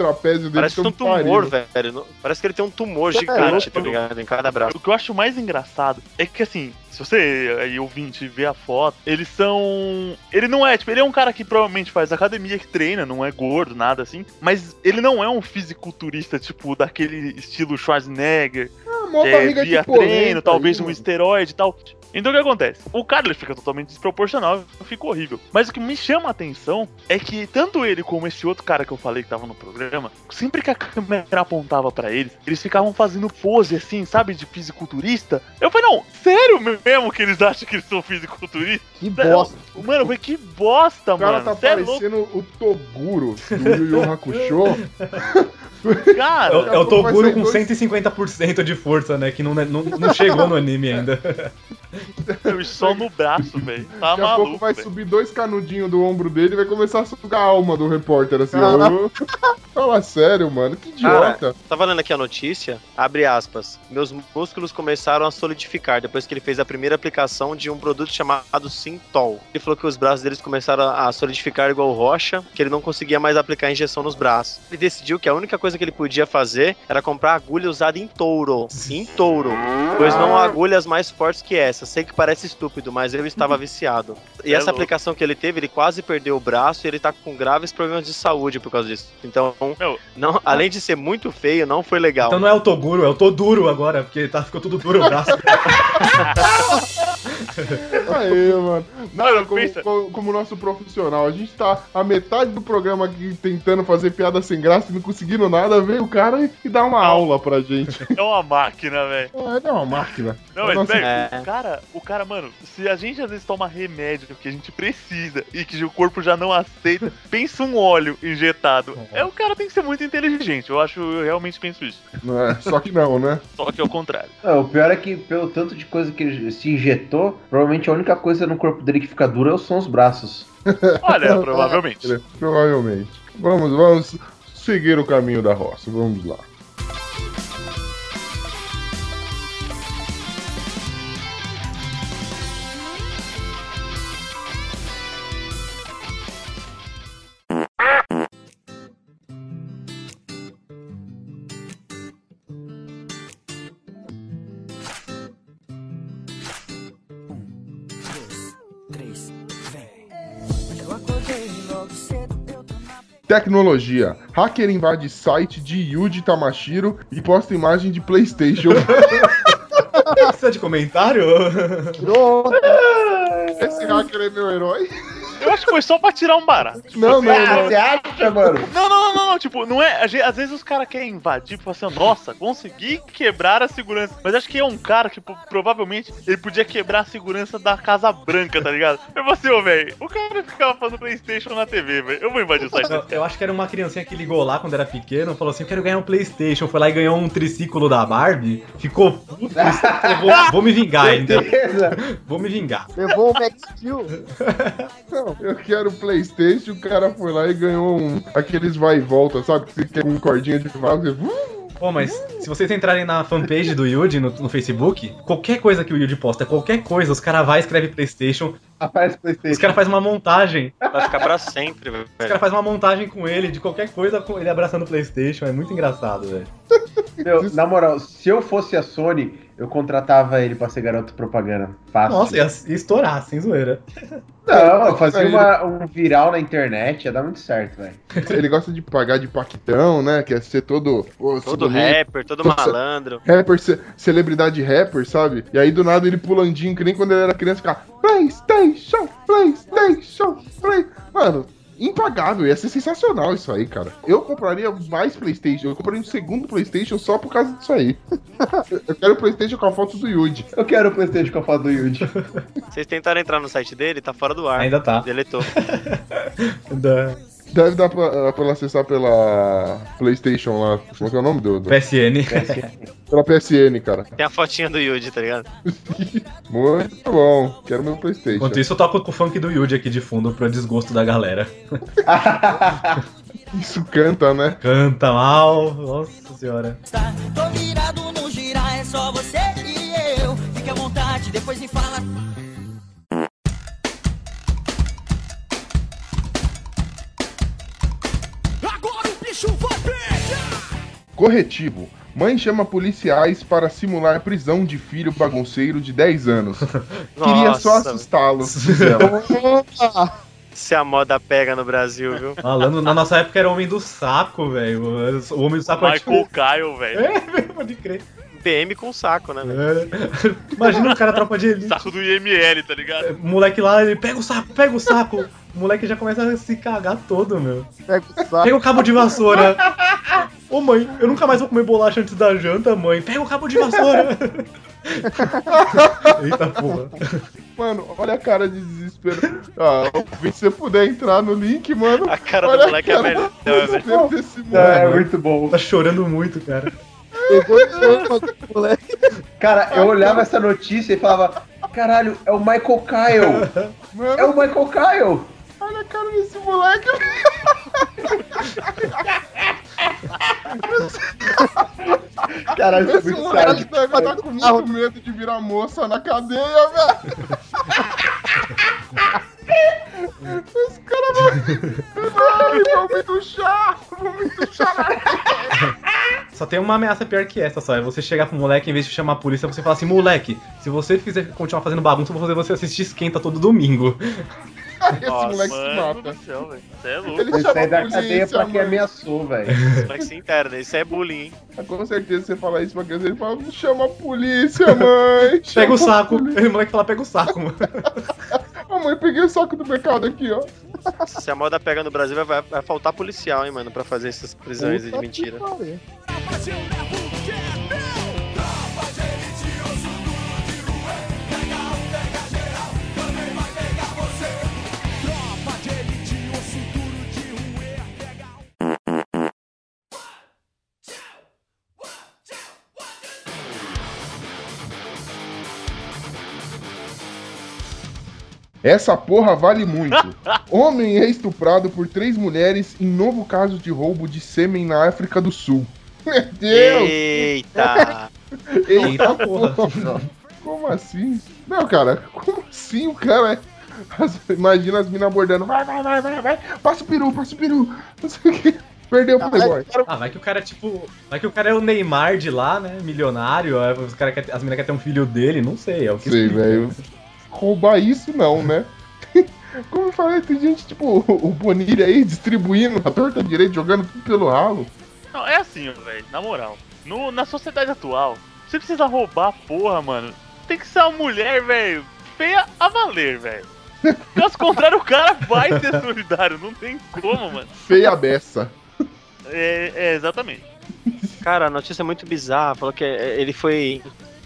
trapézio dele Parece que tem um tumor, pariu. velho. Parece que ele tem um tumor É, gigante, é. tá ligado? Em cada braço. O que eu acho mais engraçado é que, assim, se você aí ouvinte vê a foto, eles são. Ele não é, tipo, ele é um cara que provavelmente faz academia, que treina, não é gordo, nada assim. Mas ele não é um fisiculturista, tipo, daquele estilo Schwarzenegger, Ah, mó que é barriga polenta treino, aí, talvez um mano. esteroide e tal. Então o que acontece? O cara ele fica totalmente desproporcional, fica horrível. Mas o que me chama a atenção é que tanto ele como esse outro cara que eu falei que tava no programa, sempre que a câmera apontava pra eles, eles ficavam fazendo pose assim, sabe, de fisiculturista. Eu falei, não, sério mesmo que eles acham que eles são fisiculturistas? Que bosta. Mano, foi que bosta, O cara mano. tá Cê é parecendo o Toguro do Yu Yu Hakusho. <laughs> cara. É, o- é Toguro com dois- 150% de força, né? Que não, não, não chegou no anime ainda. <laughs> Eu só no braço, velho. Tá Daqui a pouco maluco, vai velho. subir dois canudinhos do ombro dele e vai começar a sugar a alma do repórter, assim, Ah. ó. <laughs> Fala sério, mano, que idiota. Tava lendo aqui a notícia, abre aspas. Meus músculos começaram a solidificar depois que ele fez a primeira aplicação de um produto chamado Sintol. Ele falou que os braços deles começaram a solidificar igual rocha, que ele não conseguia mais aplicar injeção nos braços. Ele decidiu que a única coisa que ele podia fazer era comprar agulha usada em touro. Em touro. Pois não há agulhas mais fortes que essa. Sei que parece estúpido, mas eu estava viciado. E É essa louco. aplicação que ele teve, ele quase perdeu o braço e ele tá com graves problemas de saúde por causa disso. Então, Meu, não, além de ser muito feio, não foi legal. Então não é o Toguro, é o Toduro agora, porque tá, ficou tudo duro o braço. <laughs> Aí, mano. Nada Mano, como, como, como nosso profissional. A gente tá a metade do programa aqui tentando fazer piada sem graça e não conseguindo nada, vem o cara e, e dá uma aula pra gente. é uma máquina, velho. É, é uma máquina. Não, mas Nossa, velho, É. o cara, o cara, mano, se a gente às vezes toma remédio que a gente precisa e que o corpo já não aceita, <laughs> pensa um óleo injetado. É, o cara tem que ser muito inteligente. Eu acho, eu realmente penso isso. Não é, só que não, né? Só que é o contrário. Não, o pior é que, pelo tanto de coisa que ele se injetou, provavelmente a única coisa no corpo dele que fica dura são os braços. <laughs> Olha, provavelmente. É, Provavelmente. Vamos, vamos seguir o caminho da roça. Vamos lá. Tecnologia. Hacker invade site de Yuji Tamashiro e posta imagem de PlayStation. <laughs> Precisa de comentário? Esse hacker é meu herói? Eu acho que foi só pra tirar um barato. Não, não, Ah, não. você acha, mano? Não, não, não, não, tipo, não é. às ve- Às vezes os caras querem invadir, tipo assim, nossa, consegui quebrar a segurança. Mas acho que é um cara que pô, provavelmente ele podia quebrar a segurança da Casa Branca, tá ligado? Eu falei assim, ô, velho, o cara ficava fazendo Playstation na TV, velho. Eu vou invadir o site Não, desse eu acho que era uma criancinha que ligou lá quando era pequeno, falou assim: Eu quero ganhar um PlayStation. Foi lá e ganhou um triciclo da Barbie. Ficou puto. eu vou, vou me vingar <laughs> ainda. Vou me vingar. Levou o Max Steel. <laughs> Não, <laughs> eu quero PlayStation. O cara foi lá e ganhou um, aqueles vai e volta, sabe? Que você quer um cordinha de vago. Você... uh, Pô, mas se vocês entrarem na fanpage do Yuji no, no Facebook, qualquer coisa que o Yuji posta, qualquer coisa, os caras vão e escrevem PlayStation, Aparece os Playstation. caras fazem uma montagem. Vai ficar pra sempre, velho. Os caras fazem uma montagem com ele, de qualquer coisa, com ele abraçando o PlayStation. É muito engraçado, velho. Na moral, se eu fosse a Sony, eu contratava ele pra ser garoto propaganda. Fácil. Nossa, ia, estourar, sem zoeira. Não, eu fazia uma- um viral na internet, ia dar muito certo, velho. Ele gosta de pagar de paquitão, né? Quer ser todo. pô, Todo rapper, todo malandro. Rapper, ce- celebridade rapper, sabe? E aí do nada ele pulandinho, que nem quando ele era criança, ficar PlayStation, PlayStation, Play. Mano, impagável, ia ser sensacional isso aí, cara. Eu compraria mais PlayStation, eu compraria um segundo PlayStation só por causa disso aí. <laughs> eu quero o PlayStation com a foto do Yuji. Eu quero o Playstation com a foto do Yuji. Vocês tentaram entrar no site dele, tá fora do ar. Ainda tá. Deletou. <laughs> <laughs> Da Deve dar pra, pra ela acessar pela PlayStation lá. Como é que é o nome do? do- PSN. Pela PSN, cara. Tem a fotinha do Yuji, tá ligado? <laughs> Muito bom. Quero meu PlayStation. Enquanto isso, eu toco com o funk do Yuji aqui de fundo, pra desgosto da galera. <laughs> Isso canta, né? Canta mal, nossa senhora. Tá, tô virado no girar, é só você e eu. Fique à vontade, depois me fala. Corretivo. Mãe chama policiais para simular prisão de filho bagunceiro de 10 anos. Queria só assustá-lo. Se a moda pega no Brasil, viu? Falando, na nossa época era o homem do saco, velho. O homem do saco é Michael Kyle, velho. É, pode crer. PM com saco, né, velho? É. Imagina o cara tropa de elite. Saco do IML, tá ligado? O moleque lá, ele pega o saco, pega o saco. O moleque já começa a se cagar todo, meu. Pega o saco. Pega o cabo de vassoura. Ô mãe, eu nunca mais vou comer bolacha antes da janta, mãe. Pega o cabo de vassoura. <laughs> Eita porra. Mano, olha a cara de desespero. Ah, se você puder entrar no link, mano. A cara olha do moleque é cara melhor, do velho. desespero desse É, moleque. muito bom. Tá chorando muito, cara. Pegou moleque. Cara, eu olhava essa notícia e falava: caralho, é o Michael Kyle. É o Michael Kyle. olha a cara desse moleque. Caralho, isso é Esse muito moleque deve estar com muito medo de virar moça na cadeia, velho. Os caras vão. Ai, vão me duchar! Vão me! <laughs> Só tem uma ameaça pior que essa, só. É você chegar pro moleque, em vez de chamar a polícia, você fala assim, moleque, se você quiser continuar fazendo bagunça, eu vou fazer você assistir esquenta todo domingo. Esse Nossa, moleque se mata. céu. Você é louco. Ele Ele sai a da cadeia pra quem mano. ameaçou, velho. Esse moleque se interna, isso é bullying, hein? Com certeza você fala isso pra criança, ele fala, chama a polícia, mãe! <laughs> Pega chama o a saco. polícia." Aí o moleque fala, pega o saco, mano. <laughs> Ô, mãe, peguei o saco do mercado aqui, ó. Se a moda pega no Brasil, vai, vai, vai faltar policial, hein, mano, pra fazer essas prisões de Puta mentira. que pariu. Essa porra vale muito. <laughs> Homem é estuprado por três mulheres em novo caso de roubo de sêmen na África do Sul. <laughs> Meu Deus! Eita! <laughs> Eita porra. Como assim? Não, cara, como assim o cara é. As- imagina as minas abordando. Vai, vai, vai, vai, vai. Passa o peru, passa o peru. Não sei o quê. Perdeu o playboy. Ah, vai que o cara é tipo. Vai que o cara é o Neymar de lá, né? Milionário. aí Os cara quer, as meninas querem ter um filho dele, não sei. É o que Sei, explica. velho. Roubar isso não, né? <laughs> Como eu falei, tem gente tipo o Bonilha aí distribuindo a torta direito, jogando tudo pelo ralo. Não, é assim, velho. Na moral. No, na sociedade atual, você precisa roubar a porra, mano. Tem que ser uma mulher, velho, feia a valer, velho. Caso contrário, o cara vai ser solidário. Não tem como, mano. Feia beça. É, é, exatamente. Cara, a notícia é muito bizarra. Falou que ele foi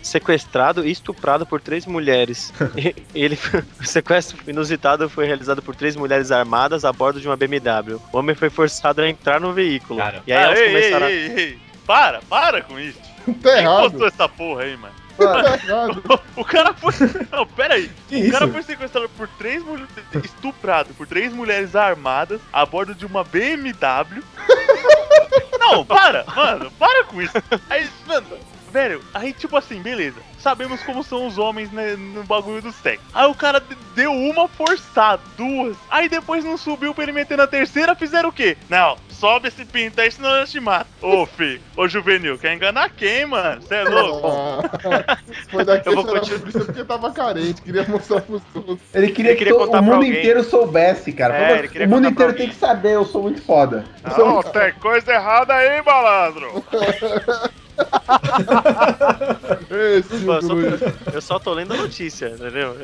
sequestrado e estuprado por três mulheres. <laughs> Ele, o sequestro inusitado foi realizado por três mulheres armadas a bordo de uma BMW. O homem foi forçado a entrar no veículo. Cara. E aí Ah, elas ei, começaram a... ei, ei, ei. Para, para com isso. Tá Quem errado. postou essa porra aí, mano? Tá errado. <laughs> O cara foi. Não, pera aí. Que O isso? cara foi sequestrado por três mulheres. Estuprado por três mulheres armadas a bordo de uma BMW. <laughs> Não, para, mano, para com isso. Aí, mano, velho, aí tipo assim, beleza. Sabemos como são os homens né, no bagulho do sexo. Aí o cara de- deu uma forçada, duas. Aí depois não subiu pra ele meter na terceira, fizeram o quê? Não, sobe esse pinto aí, senão eu te mato. Ô, <laughs> fi, ô juvenil, quer enganar quem, mano? Você é louco? Ah, <laughs> Foi daqui Eu vou continuar. porque tava carente, queria mostrar pros outros. Ele queria Ele queria que o mundo alguém. inteiro soubesse, cara. É, o mundo inteiro tem que saber, eu sou muito foda. Não, muito- tem coisa errada aí, malandro. <laughs> Esse Pô, eu, só, Luiz. eu só tô lendo a notícia, entendeu?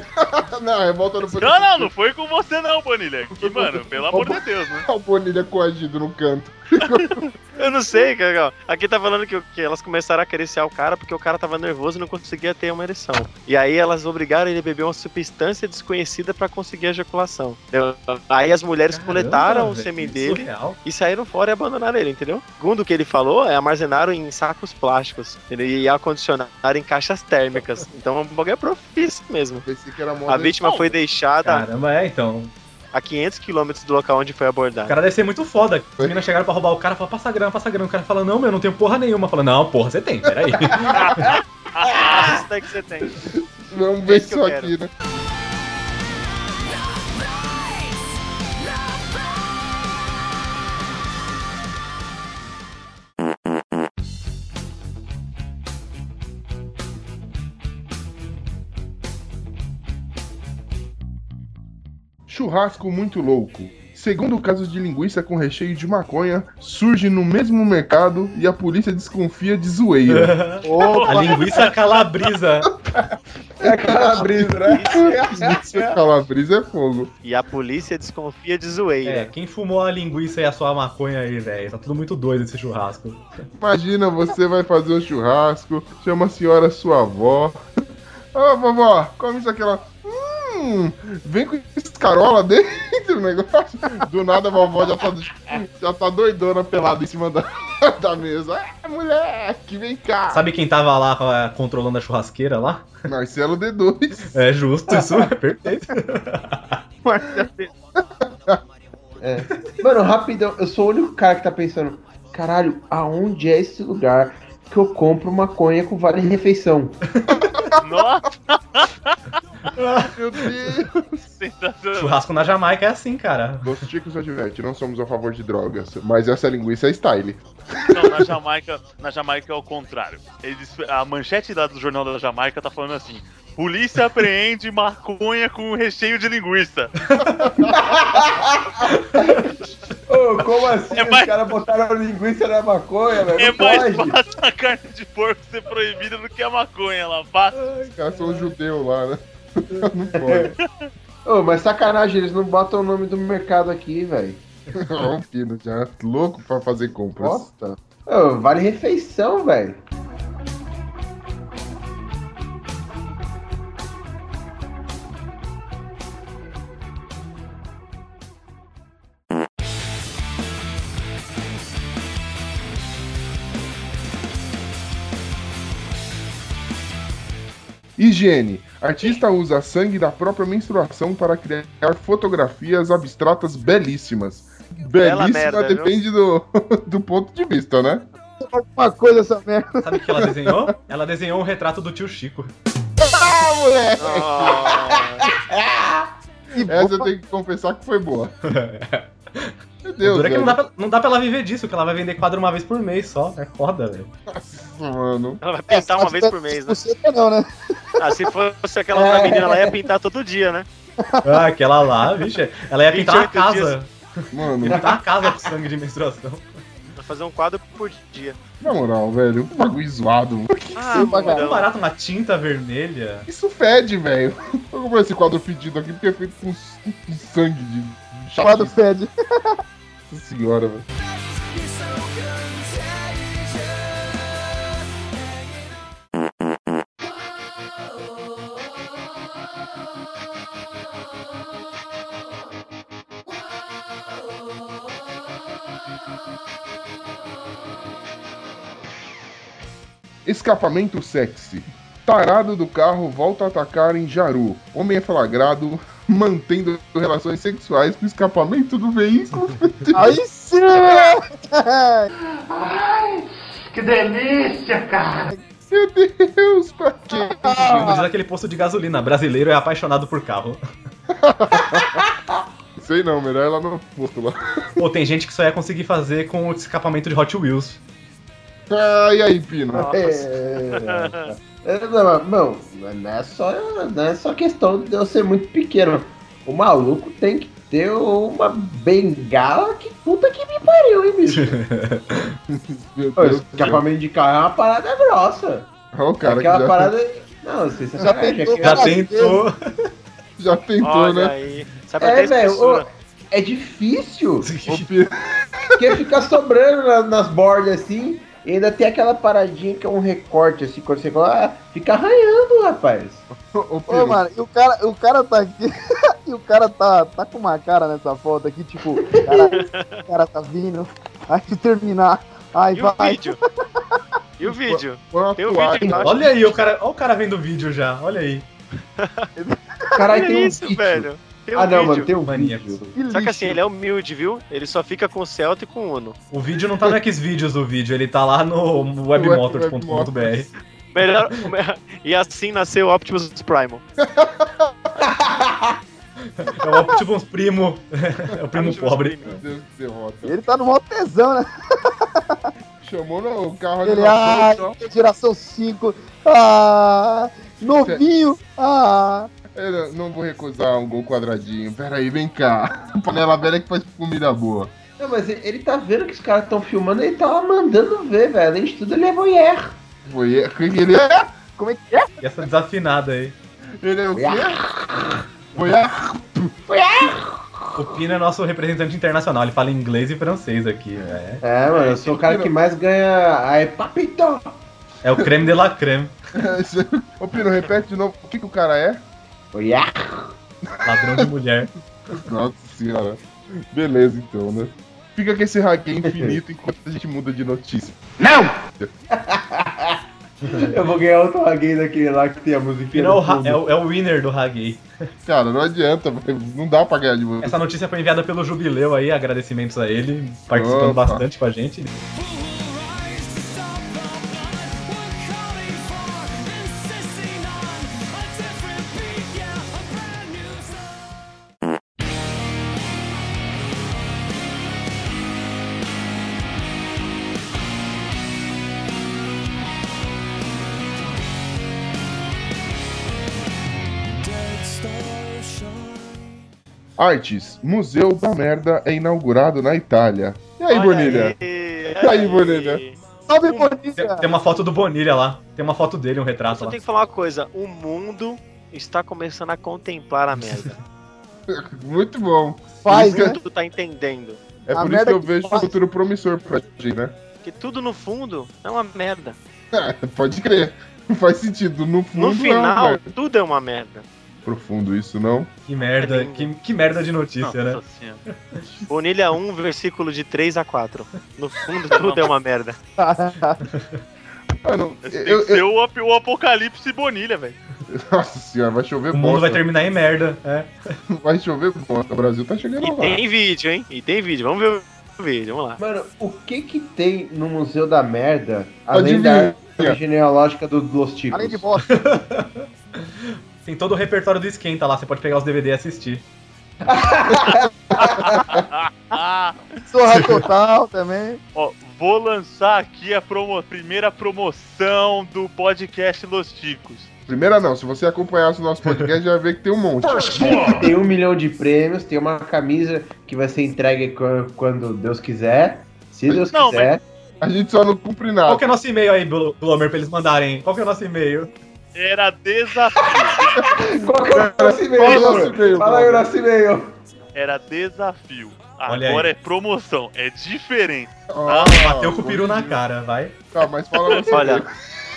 <laughs> Não, revolta no Não, não, não foi com você não, Bonilha. Que, mano, pelo amor de Deus, né? <laughs> O Bonilha coagido no canto. <laughs> Eu não sei, cara. Aqui tá falando que, que elas começaram a acariciar o cara porque o cara tava nervoso e não conseguia ter uma ereção. E aí elas obrigaram ele a beber uma substância desconhecida pra conseguir a ejaculação. entendeu? Aí as mulheres Caramba, coletaram o velho, sêmen que dele surreal. e saíram fora e abandonaram ele, entendeu? Segundo o que ele falou, é armazenaram em sacos plásticos entendeu? e acondicionaram em caixas térmicas. Então o bagulho é profício mesmo. Pensei que era moda. A vítima foi deixada Caramba, é, então. a 500 quilômetros do local onde foi O abordado. cara deve ser muito foda. As meninas chegaram pra roubar o cara e falaram, passa grana, passa grana. O cara fala, não, meu, eu não tenho porra nenhuma. Fala, não, porra, você tem, peraí. <laughs> Ah, isso daí que você tem. Vamos ver isso aqui, né? Churrasco muito louco. Segundo casos de linguiça com recheio de maconha surge no mesmo mercado e a polícia desconfia de zoeira. <laughs> A linguiça calabrisa. <laughs> É calabrisa, né? Linguiça calabrisa é fogo. E a polícia desconfia de É, zoeira. quem fumou a linguiça e a sua maconha aí, velho? Tá tudo muito doido esse churrasco. Imagina, você vai fazer um churrasco, chama a senhora sua avó. <laughs> Ô, vovó, come isso aqui lá. Hum, vem com escarola dentro do <laughs> negócio. Do nada a vovó já tá, já tá doidona pelada em cima da, <laughs> da mesa. Ah, moleque, vem cá. Sabe quem tava lá eh, controlando a churrasqueira lá? Marcelo D2. É justo, isso é perfeito. <laughs> É. Mano, rapidão, eu sou o único cara que tá pensando, caralho, aonde é esse lugar que eu compro maconha com vale refeição? Nossa, Meu Deus. sensacional. Churrasco na Jamaica é assim, cara. Dos Chicos adverte, não somos a favor de drogas, mas essa linguiça é style. Não, na Jamaica, na Jamaica é o contrário. Eles, a manchete lá do jornal da Jamaica tá falando assim: Polícia apreende maconha com recheio de linguiça. Ô, como assim? É Os mais- caras botaram linguiça na maconha, velho? É Não mais pode. fácil a carne de porco ser proibida do que a maconha lá. Fácil. Os caras são judeus lá, né? Não pode. Ô, mas sacanagem, eles não botam o nome do mercado aqui, velho. Ó, o Pino já louco pra fazer compras. Bosta. Ô, vale refeição, velho. Higiene. Artista usa sangue da própria menstruação para criar fotografias abstratas belíssimas. Bela Belíssima merda, depende do, <laughs> do ponto de vista, né? Alguma coisa essa merda. Sabe o que ela desenhou? Ela desenhou um retrato do tio Chico. Ah, moleque! Que Essa eu tenho que confessar que foi boa. <laughs> Meu O Deus, duro é que não dá, pra, não dá pra ela viver disso, que ela vai vender quadro uma vez por mês só. É foda, velho. Nossa, mano. Ela vai pintar uma vez por mês, né? Você não, né? Ah, se fosse aquela outra menina, ela ia pintar todo dia, né? Ah, aquela lá, vixe. Ela ia pintar uma 28 casa. Mano, Ia pintar uma casa com sangue de menstruação. Vai fazer um quadro por dia. na moral, velho, um bagulho zoado. Ah, Sim, pra É mudão. barato uma tinta vermelha. Isso fede, velho. Vou comprar esse quadro fedido aqui porque é feito com sangue de. Quadro fede. <laughs> Senhora, velho. Escapamento sexy. Tarado do carro volta a atacar em Jaru. Homem é flagrado mantendo relações sexuais com o escapamento do veículo. <laughs> Aí sim! Meu Deus, pra quê? Diz aquele posto de gasolina, brasileiro é apaixonado por carro. <laughs> Sei não, melhor ela no posto lá. Pô, tem gente que só ia conseguir fazer com o escapamento de Hot Wheels. Ah, e aí, Pino? É, <laughs> não, não, não é só, não é só questão de eu ser muito pequeno. O maluco tem que ter uma bengala que puta que me pariu, hein, bicho? Escapamento de carro é uma parada grossa. Olha o cara Aquela que já, parada. Não, você Já sabe, tentou é, Já tentou. <laughs> já tentou, Olha né? aí. Sabe é velho, é difícil. <laughs> Porque fica sobrando na- nas bordas assim. E ainda tem aquela paradinha que é um recorte, assim, quando você coloca, ah, fica arranhando, rapaz. <laughs> ô, Ô, mano, e o cara, o cara tá aqui. <laughs> e o cara tá, tá com uma cara nessa foto aqui, tipo, cara, o cara tá vindo. Aí se terminar. Ai, E o vai. vídeo? <laughs> E o vídeo? Tem o vídeo embaixo. Olha aí, o cara, olha o cara vendo o vídeo já, olha aí. Caralho, tem um isso, vídeo. velho. Tem um Ah, não, vídeo. mano, tem um Mania. vídeo. Que Só que assim, ele é humilde, viu? Ele só fica com o Celta e com o Uno. O vídeo não tá no Xvideos do vídeo, ele tá lá no webmotors.com.br. <laughs> Melhor. e assim nasceu o Optimus Primal. É o Optimus Primo. É o primo pobre. Meu Deus, que derrota. Ele tá no maior tesão, né? Chamou no o carro ali Ele, frente, ó. geração 5. Ah, novinho. Ah, Eu não vou recusar um gol quadradinho. Pera aí, vem cá. <laughs> Panela velha que faz comida boa. Não, mas ele, tá vendo que os caras estão filmando, ele tá mandando ver, velho. Além de tudo, ele é voyeur. Que ele é? Como é que é? E essa desafinada aí. Ele é o quê? Foi a... O Pino é nosso representante internacional, ele fala inglês e francês aqui. É, É, mano, eu sou o cara que mais ganha. Aí, papito! é o creme de la creme. <laughs> Ô Pino, repete de novo. O que, que o cara é? Voyeur. Ladrão de mulher. Nossa senhora. Beleza, então, né? Fica com esse hack infinito enquanto a gente muda de notícia. <laughs> Eu vou ganhar outro raguei daquele lá que tem a musiquinha. Pino é o, é o, é o winner do Haguei. Cara, não adianta, não dá pra ganhar de você. Essa notícia foi enviada pelo Jubileu aí, agradecimentos a ele, participando Opa. bastante com a gente. Artes, Museu da Merda é inaugurado na Itália. E aí, Olha Bonilha? aí, E aí, Bonilha? Salve, Bonilha! tem uma foto do Bonilha lá. Tem uma foto dele, um Eu retrato só lá. tenho que falar uma coisa: o mundo está começando a contemplar a merda. <laughs> Muito bom. Faz, né? Tudo tá entendendo. É A por isso que eu que vejo um futuro promissor pra gente, né? Porque tudo no fundo é uma merda. É, <laughs> pode crer. Não faz sentido. No fundo, No final, é, tudo é uma merda. Profundo isso, não? Que merda, que, que merda de notícia, né? Nossa senhora. Bonilha 1, versículo de 3 a 4. No fundo, <laughs> tudo é uma merda. Mano, eu, que eu- ser o, ap- o apocalipse Bonilha, velho. <laughs> Nossa senhora, vai chover O mundo vai bosta. terminar em merda. É. <laughs> Vai chover bosta. O Brasil tá chegando E lá. tem vídeo, hein? E tem vídeo. Vamos ver o vídeo, vamos lá. Mano, o que que tem no Museu da Merda, além da Adivinha. árvore genealógica do Los Ticos? Além de bosta. Tem todo o repertório do Esquenta lá, você pode pegar os DVD e assistir. <laughs> Zorra total também. ó, vou lançar aqui a promo- primeira promoção do podcast Los Ticos. Primeira não, se você acompanhasse o nosso podcast, já vai ver que tem um monte. <laughs> Tem um milhão de prêmios, tem uma camisa que vai ser entregue quan- quando Deus quiser. Se Deus Não, quiser. A gente só não cumpre nada. Qual que é o nosso e-mail aí, Blo- Blomer, pra eles mandarem? Qual que é o nosso e-mail? Era desafio. <laughs> Qual que é o nosso e-mail, Fala o nosso e-mail, Fala aí o nosso e-mail. Era desafio. Olha Agora aí. é promoção. É diferente. Ah, Bateu com o peru na cara, vai. Tá, mas fala você. <laughs> Olha,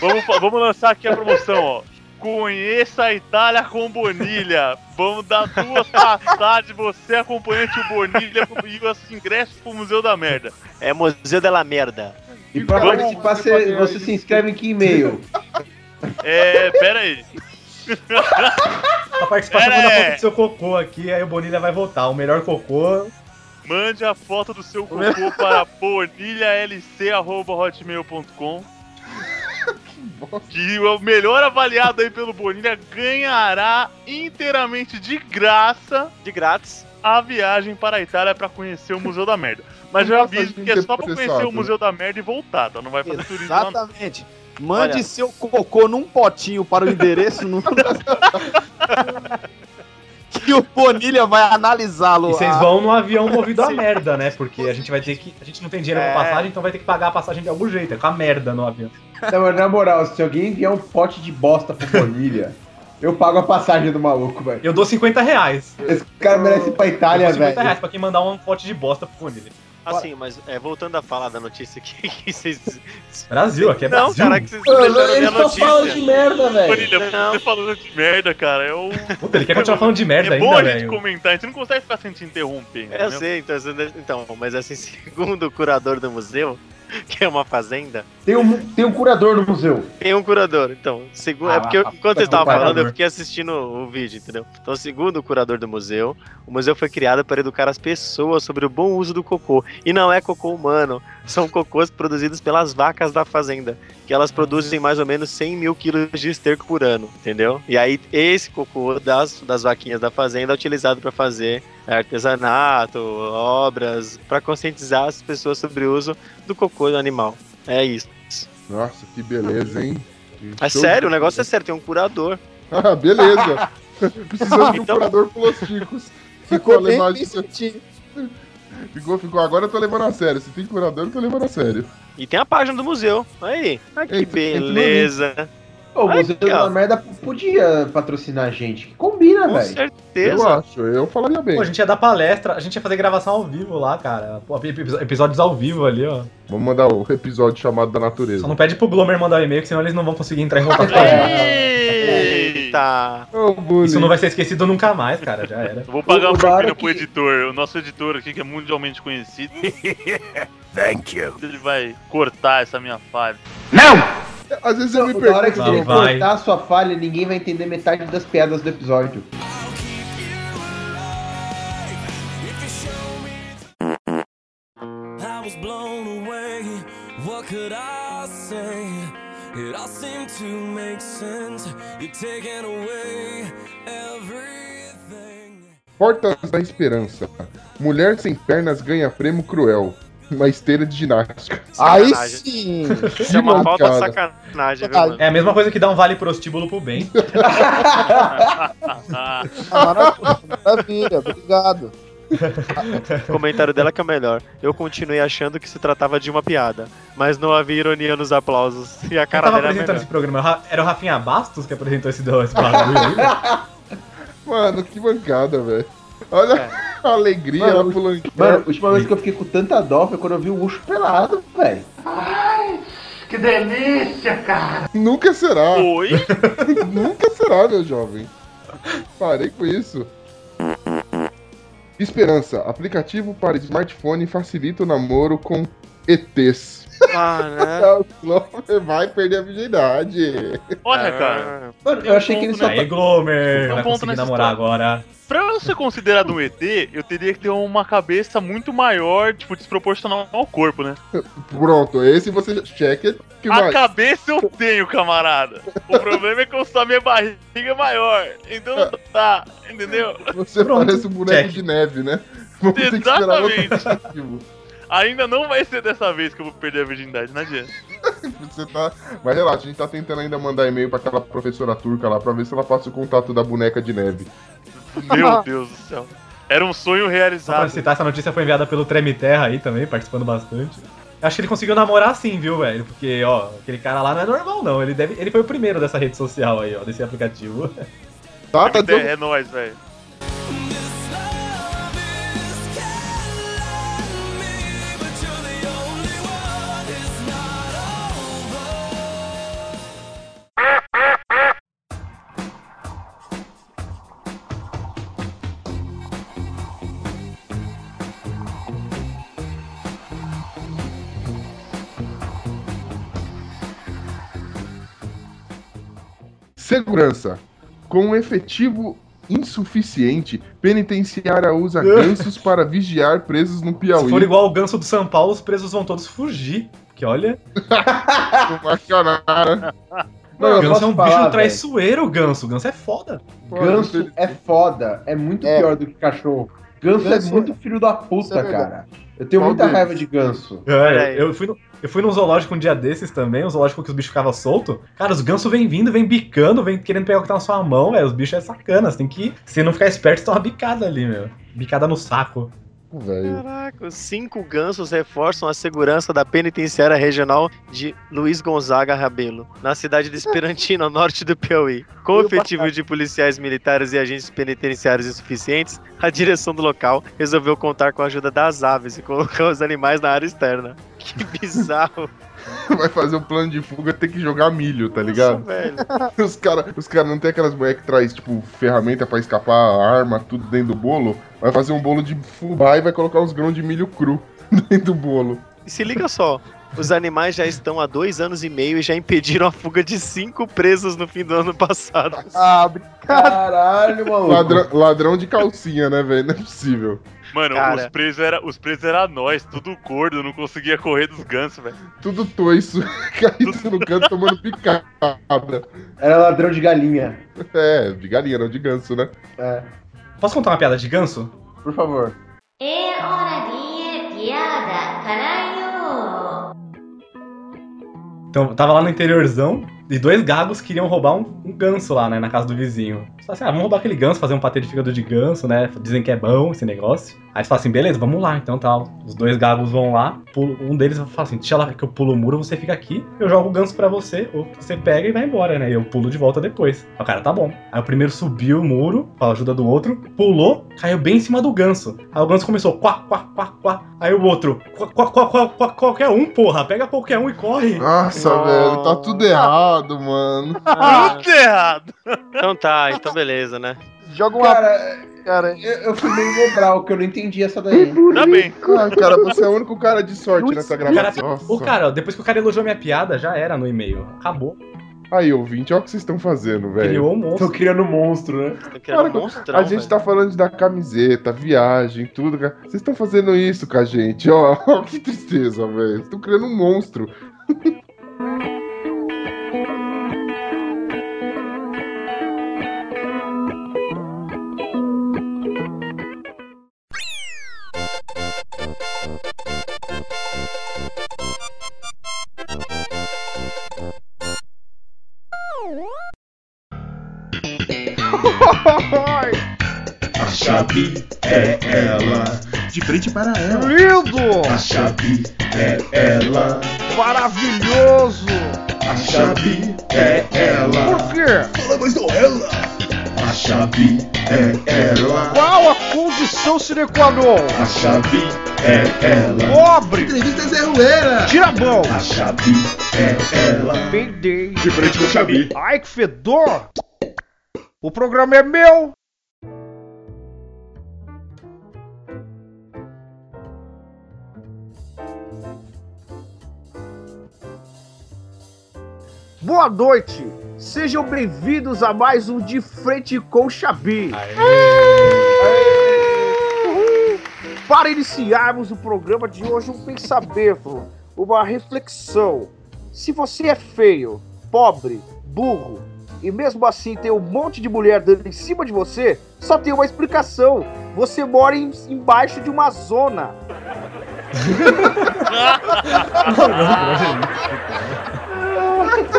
Vamos, vamos lançar aqui a promoção, ó. Conheça a Itália com Bonilha. Vamos dar duas passagens, você acompanhante o Bonilha e os ingressos pro Museu da Merda. é Museu dela Merda. E pra Vamos participar, você, você se inscreve em que e-mail? <laughs> É, pera aí. Você Pera manda a foto do seu cocô aqui, aí o Bonilha vai votar. O melhor cocô. Mande a foto do seu cocô para bonilhalc.hotmail.com Que o melhor avaliado aí pelo Bonilha ganhará inteiramente de graça De grátis. a viagem para a Itália para conhecer o Museu da Merda. Mas a aviso que é só pra conhecer o Museu da Merda e voltar, tá? Não vai fazer turismo lá. não. Exatamente. Mande Olha. seu cocô num potinho para o endereço no... <laughs> que o Bonilha vai analisá-lo. E vocês vão no avião movido a merda, né? Porque a gente vai ter que. A gente não tem dinheiro É. pra passagem, então vai ter que pagar a passagem de algum jeito. É com a merda no avião. Não, mas na moral, se alguém enviar um pote de bosta pro Bonilha, eu pago a passagem do maluco, velho. Eu dou 50 reais. Esse cara merece ir pra Itália, dou 50 velho. reais pra quem mandar um pote de bosta pro Bonilha. Assim, mas é, voltando a falar da notícia aqui, <laughs> que vocês. Brasil, aqui é não, Brasil. cara, que vocês Mano, deixaram a ele minha só fala de notícia. merda, velho. Não. você falando de merda, cara, é um. Puta, ele quer continuar falando de merda é bom ainda, a gente comentar, a gente não consegue ficar sem te interromper. Eu sei, então, então, mas assim, <laughs> segundo o curador do museu, que é uma fazenda, Tem um, tem um curador no museu. tem um curador. Então, segundo, Ah, é porque eu- enquanto vocês a- estavam o falando, eu curador. fiquei assistindo o vídeo, entendeu? Então, segundo o curador do museu, o museu foi criado para educar as pessoas sobre o bom uso do cocô. E não é cocô humano, são cocôs produzidos pelas vacas da fazenda, que elas produzem mais ou menos 100 mil quilos de esterco por ano, entendeu? E aí, esse cocô das, das vaquinhas da fazenda é utilizado para fazer artesanato, obras, para conscientizar as pessoas sobre o uso do cocô do animal. É isso. Nossa, que beleza, hein? É show sério, o negócio é sério, tem um curador. Ah, beleza. <laughs> Precisamos de um Então- curador pelos ticos. Ficou certinho. Ficou, ficou. Agora eu tô levando a sério. Se tem curador, eu tô levando a sério. E tem a página do museu. Aí. Ah, que Eita, beleza. Ô, o Museu da ó. Merda podia patrocinar a gente. Que combina, Com velho. Eu certeza. acho, eu falaria bem. Pô, a gente ia dar palestra, a gente ia fazer gravação ao vivo lá, cara. Pô, epi- episódios ao vivo ali, ó. Vamos mandar o episódio chamado da natureza. Só não pede pro Glomer mandar o e-mail, senão eles não vão conseguir entrar em contato com a gente. Eita. Isso não vai ser esquecido nunca mais, cara. Já era. Eu vou pagar O- uma propina pro que- editor. O nosso editor aqui, que é mundialmente conhecido. <laughs> Thank you. Ele vai cortar essa minha falha. Às vezes eu me Na hora que pergunto. Você cortar a sua falha, ninguém vai entender metade das piadas do episódio. I was blown away. What could I say? It all seemed to make sense. You're taking away everything. Portas da Esperança. Mulher sem pernas ganha prêmio cruel. Uma esteira de ginástica. Aí Sacanagem. <laughs> sim. Isso é uma falta de mancada. sacanagem, viu, mano? É a mesma coisa que dar um vale prostíbulo pro bem. Maravilha, <laughs> maravilha, obrigado. O comentário dela que é o melhor. Eu continuei achando que se tratava de uma piada, mas não havia ironia nos aplausos. E a Quem cara tava dela é apresentando esse programa? Era o Ra- Era o Rafinha Bastos que apresentou esse, <laughs> esse bagulho aí? Mano, que bancada, velho. Olha a <laughs> alegria, Mano, pulando. Mano, a última vez que eu fiquei com tanta dó foi quando eu vi o Ucho pelado, velho. Nunca será. Oi? <laughs> Nunca será, meu jovem. Parei com isso. Esperança. Aplicativo para smartphone facilita o namoro com ETs. Ah, né? Vai perder a virgindade. Olha, cara. Mano, eu achei que ele só. Aí, Glomer, Tem um vai conseguir namorar agora. Pra eu ser considerado um ET, eu teria que ter uma cabeça muito maior, tipo, desproporcional ao corpo, né? Pronto, esse você checa que A vai. cabeça eu tenho, camarada. O problema é que eu só minha barriga é maior. Então não tá, entendeu? Você Pronto, parece um boneco check. de neve, né? Vamos ter que esperar outro Exatamente. Ainda não vai ser dessa vez que eu vou perder a virgindade, não adianta. <laughs> Você tá. Mas relaxa, a gente tá tentando ainda mandar e-mail pra aquela professora turca lá pra ver se ela passa o contato da boneca de neve. Meu Deus do céu. Era um sonho Só pra realizado. citar, essa notícia foi enviada pelo Treme Terra aí também, participando bastante. Acho que ele conseguiu namorar sim, viu, velho? Porque, ó, aquele cara lá não é normal, não. Ele, deve, ele foi o primeiro dessa rede social aí, ó, desse aplicativo. Tá, tá É, é nóis, velho. Segurança. Com um efetivo insuficiente, penitenciária usa <laughs> gansos para vigiar presos no Se Piauí. for igual o ganso do São Paulo, os presos vão todos fugir. Porque olha, <laughs> acharam. Mano, eu ganso é um falar, bicho traiçoeiro, ganso. Ganso é foda. Ganso é foda. É muito É. pior do que cachorro. Ganso, Ganso é muito filho da puta, é cara. Eu tenho Qual muita deles? raiva de ganso. É, eu, fui no, eu fui num zoológico um dia desses também, um zoológico que os bichos ficavam soltos. Cara, os gansos vêm vindo, vem bicando, vem querendo pegar o que tá na sua mão, velho. Os bichos é sacana. Você tem que. Se não ficar esperto, você toma uma bicada ali, meu. Bicada no saco. Velho. Caraca, cinco gansos reforçam a segurança da penitenciária regional de Luiz Gonzaga Rabelo, na cidade de Esperantino, ao <laughs> norte do Piauí. Com o efetivo de policiais militares e agentes penitenciários insuficientes, a direção do local resolveu contar com a ajuda das aves e colocar os animais na área externa. <laughs> Que bizarro, <laughs> Vai fazer um plano de fuga, tem que jogar milho, tá ligado? velho. <laughs> Os caras os cara não tem aquelas mulheres que traz, tipo, ferramenta pra escapar, arma, tudo dentro do bolo. Vai fazer um bolo de fubá e vai colocar uns grãos de milho cru <laughs> dentro do bolo. E se liga só, os animais já estão há dois anos e meio e já impediram a fuga de cinco presos no fim do ano passado. Ah, brincadeira. Caralho, maluco. Ladrão, ladrão de calcinha, né, velho? Não é possível. Mano, Cara. os presos era, os presos era nós, tudo gordo, não conseguia correr dos gansos, velho. Tudo toiço, <laughs> caído no canto tomando picada. Era ladrão de galinha. É, de galinha, não de ganso, né? É, Posso contar uma piada de ganso? por favor. É hora de piada, caralho! Então, tava lá no interiorzão, E dois gagos queriam roubar um, um ganso lá, né, na casa do vizinho. Só assim, ah, vamos roubar aquele ganso, fazer um patê de fígado de ganso, né? Dizem que é bom esse negócio. Aí você fala assim, beleza, vamos lá, então tal. Os dois gagos vão lá, pulo- um deles fala assim, deixa lá que eu pulo o muro, você fica aqui, eu jogo o ganso pra você, ou você pega e vai embora, né? E eu pulo de volta depois. Aí o cara, tá bom. Aí o primeiro subiu o muro, com a ajuda do outro, pulou, caiu bem em cima do ganso. Aí o ganso começou, quá, quá, quá, quá. Aí o outro, quá, quá, quá, quá, quá, qualquer um, porra, pega qualquer um e corre. Nossa, Nossa. velho, tá tudo errado, mano. <laughs> Tudo errado. Então tá, então beleza, né? Joga uma. Cara, Cara, eu, eu fui meio Mobral, que eu não entendi essa daí. Tá bem. Ah, cara, você é o único cara de sorte nessa Cara, gravação. o cara, depois que o cara elogiou minha piada, já era no e-mail. Acabou. Aí, ouvinte, olha o que vocês estão fazendo, velho. Criou um monstro. Tô criando um monstro, né? Criando Cara, um monstrão, A gente velho. tá falando da camiseta, viagem, tudo, cara. Vocês estão fazendo isso com a gente, ó. <laughs> que tristeza, velho. Vocês estão criando um monstro. <laughs> A chave é ela. De frente para ela. lindo! A chave é ela. Maravilhoso! A chave é ela. Por quê? Fala mais do ela. A chave é ela. Qual a condição sine qua non? A chave é ela. Pobre! Entrevista Zé. Tira a mão! A chave é ela. Peidei! De frente com a chave. Ai, que fedor! O programa é meu! Boa noite! Sejam bem-vindos a mais um De Frente com Xabi. Uhul. Para iniciarmos o programa de hoje, um pensamento, uma reflexão. Se você é feio, pobre, burro e mesmo assim tem um monte de mulher dando em cima de você, só tem uma explicação. Você mora em- embaixo de uma zona. <laughs> <laughs>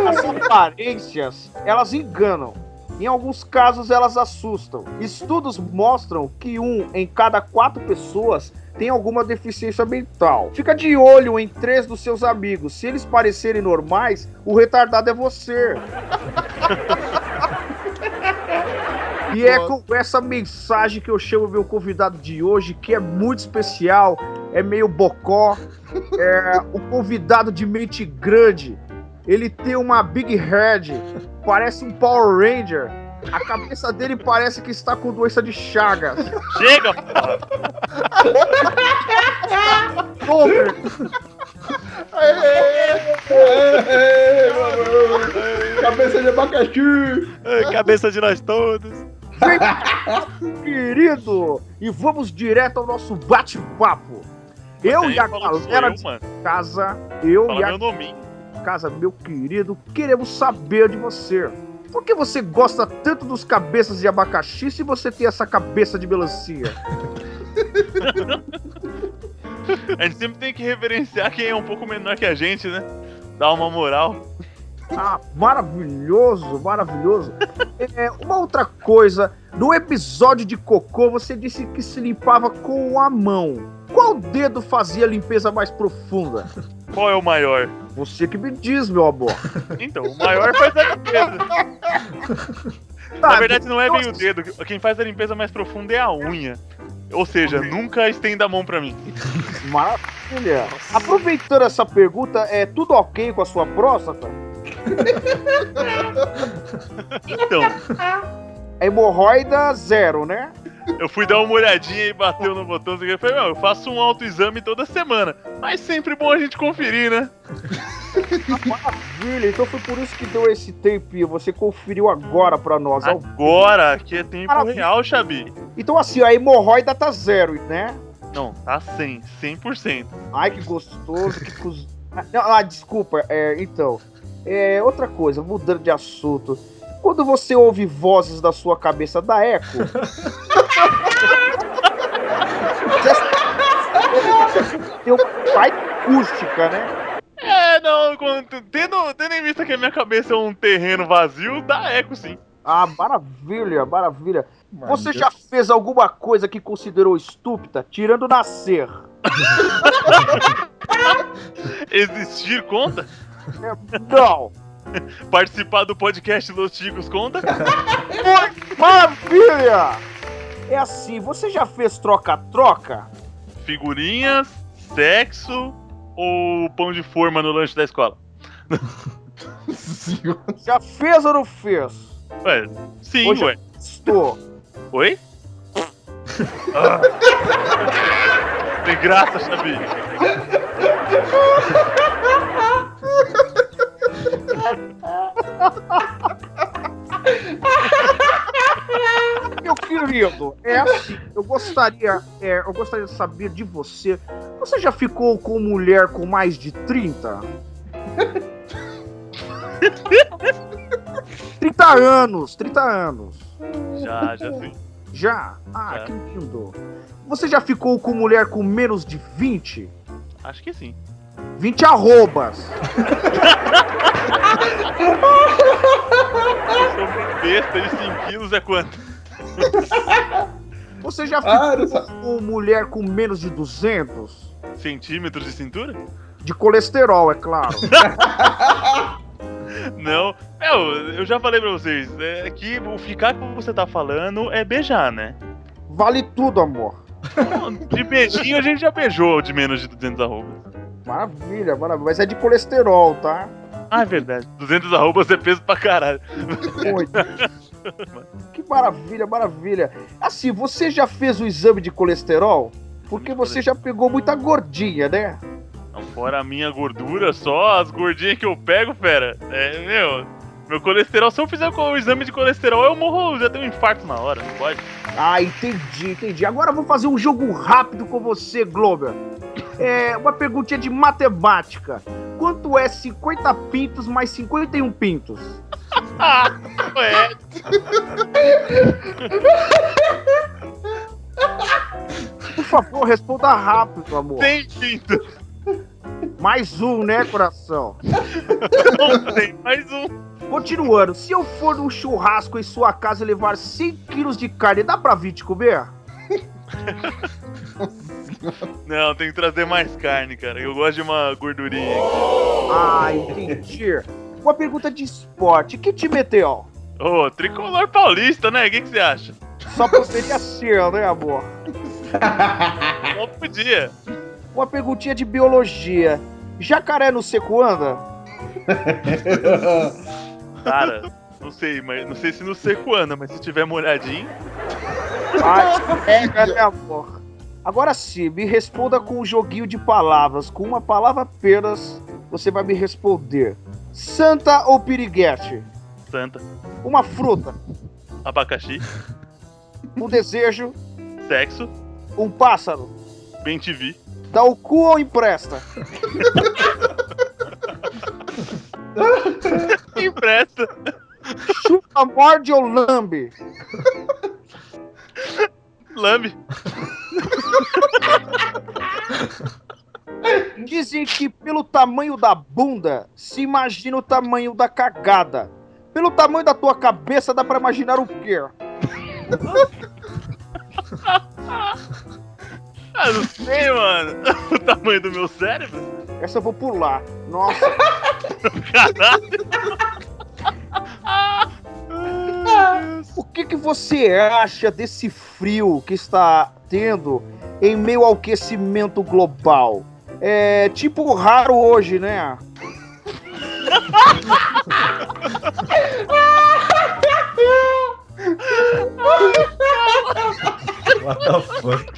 As aparências, elas enganam. Em alguns casos, elas assustam. Estudos mostram que um em cada quatro pessoas tem alguma deficiência mental. Fica de olho em três dos seus amigos. Se eles parecerem normais, o retardado é você. E é com essa mensagem que eu chamo meu convidado de hoje, que é muito especial, é meio bocó, é o convidado de mente grande. Ele tem uma big head, parece um Power Ranger. A cabeça dele parece que está com doença de Chagas. Chega, porra. Over. Cabeça de abacaxi! Cabeça de nós todos. querido! E vamos direto ao nosso bate-papo. Eu e a galera eu, de mano. casa, eu Fala e a meu nominho. Casa, meu querido, queremos saber de você. Por que você gosta tanto dos cabeças de abacaxi se você tem essa cabeça de melancia? <laughs> A gente sempre tem que reverenciar quem é um pouco menor que a gente, né? Dar uma moral. Ah, maravilhoso, maravilhoso. É, uma outra coisa, no episódio de cocô você disse que se limpava com a mão. Qual dedo fazia a limpeza mais profunda? Qual é o maior? Você que me diz, meu amor. Então, o maior faz a limpeza. Tá, Na verdade, não é bem o dedo. Quem faz a limpeza mais profunda é a unha. Ou seja, nunca estenda a mão pra mim. Maravilha. Aproveitando essa pergunta, é tudo ok com a sua próstata? Então, É hemorroida zero, né? Eu fui dar uma olhadinha e bateu no botão e falei, não, eu faço um autoexame toda semana. Mas sempre bom a gente conferir, né? Maravilha, então foi por isso que deu esse tempinho. Você conferiu agora pra nós. Agora, que é tempo Maravilha. real, Xabi. Então, assim, a hemorroida tá zero, né? Não, tá 100, 100%. Ai, que gostoso, que cuz... <laughs> Ah, ah, desculpa, é, então. É, outra coisa, mudando de assunto. Quando você ouve vozes da sua cabeça da eco. <laughs> Tem uma parte acústica, né? É, não, tendo, tendo em vista que a minha cabeça é um terreno vazio, dá eco sim. Ah, maravilha, maravilha. Mano, Você já fez alguma coisa que considerou estúpida, tirando nascer? <laughs> Existir conta? Não. <laughs> Participar do podcast Los Chicos conta? <laughs> Maravilha! É assim, você já fez troca-troca? Figurinhas, sexo ou pão de forma no lanche da escola? <laughs> Já fez ou não fez? Ué, sim, Hoje- ué. Estou. Oi? Ah. Tem graça, Xabi. Meu querido, é assim, eu gostaria, é, eu gostaria de saber de você. Você já ficou com mulher com mais de 30? 30 anos, 30 anos. Já, já sim. Já? Ah, Já. que lindo. Você já ficou com mulher com menos de 20? Acho que sim. 20 arrobas. <laughs> Eu sou muito besta de 5 quilos é quanto? Você já ficou Ah, não sa- com mulher com menos de 200? Centímetros de cintura? De colesterol, é claro. <laughs> Não. Meu, eu já falei pra vocês, é que o ficar como você tá falando é beijar, né? Vale tudo, amor. De beijinho a gente já beijou de menos de 200 arrobas. Maravilha, maravilha. Mas é de colesterol, tá? Ah, é verdade. <laughs> 200 arrobas é peso pra caralho. Oi. que maravilha, maravilha. Assim, você já fez o exame de colesterol? Porque você já pegou muita gordinha, né? Não, fora a minha gordura, só as gordinhas que eu pego, fera. É, meu. Meu colesterol, se eu fizer o exame de colesterol, eu morro, já tenho um infarto na hora, não pode? Ah, entendi, entendi. Agora eu vou fazer um jogo rápido com você, Glober. É uma perguntinha de matemática. Quanto é 50 pintos mais 51 pintos? Ah, <laughs> é. Por favor, responda rápido, amor. Tem pinto. Mais um, né, coração? Não tem mais um. Continuando, se eu for num churrasco em sua casa e levar 100 quilos de carne, dá pra vir te comer? <laughs> <laughs> Não, tem que trazer mais carne, cara. Eu gosto de uma gordurinha. Ah, entendi. Uma pergunta de esporte. Que time é teu? Ô, tricolor paulista, né? O que, que você acha? Só poderia ser, né, amor? <laughs> Não podia. Uma perguntinha de biologia. Jacaré no seco anda? <laughs> Cara, não sei, mas não sei se no seco anda, mas se tiver molhadinho. Ai, pega, né, amor? Agora sim, me responda com um joguinho de palavras. Com uma palavra apenas, você vai me responder. Santa ou piriguete? Santa. Uma fruta, Abacaxi. um desejo, Sexo. um pássaro. Bem te vi. Dá o cu ou empresta? Empresta. Chupa, morde ou lambe? Lambe. <laughs> Dizem que pelo tamanho da bunda se imagina o tamanho da cagada. Pelo tamanho da tua cabeça dá pra imaginar o quê? <laughs> Ah, não sei, mano. <laughs> O tamanho do meu cérebro. Essa eu vou pular. Nossa. Caralho. O que, que você acha desse frio que está tendo em meio ao aquecimento global? É tipo raro hoje, né? What the fuck?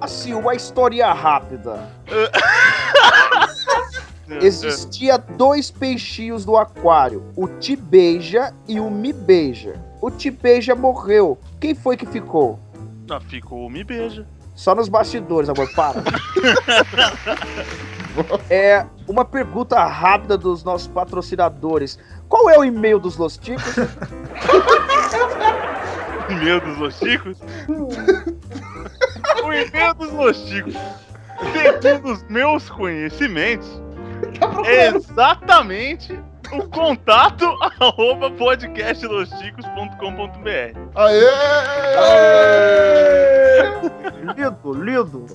Assim, uma história rápida. <laughs> Existia dois peixinhos no aquário, o Tibeija e o Mibeija. O Tibeija morreu. Quem foi que ficou? Não, ficou, me beija. Só nos bastidores, amor, para. <laughs> É uma pergunta rápida dos nossos patrocinadores. Qual é o e-mail dos Los Ticos? <laughs> Meu dos Los Chicos. <laughs> e-mail dos Losticos, segundo os meus conhecimentos, é exatamente o contato <laughs> arroba podcastlosticos.com.br. Aê! Lindo, lindo.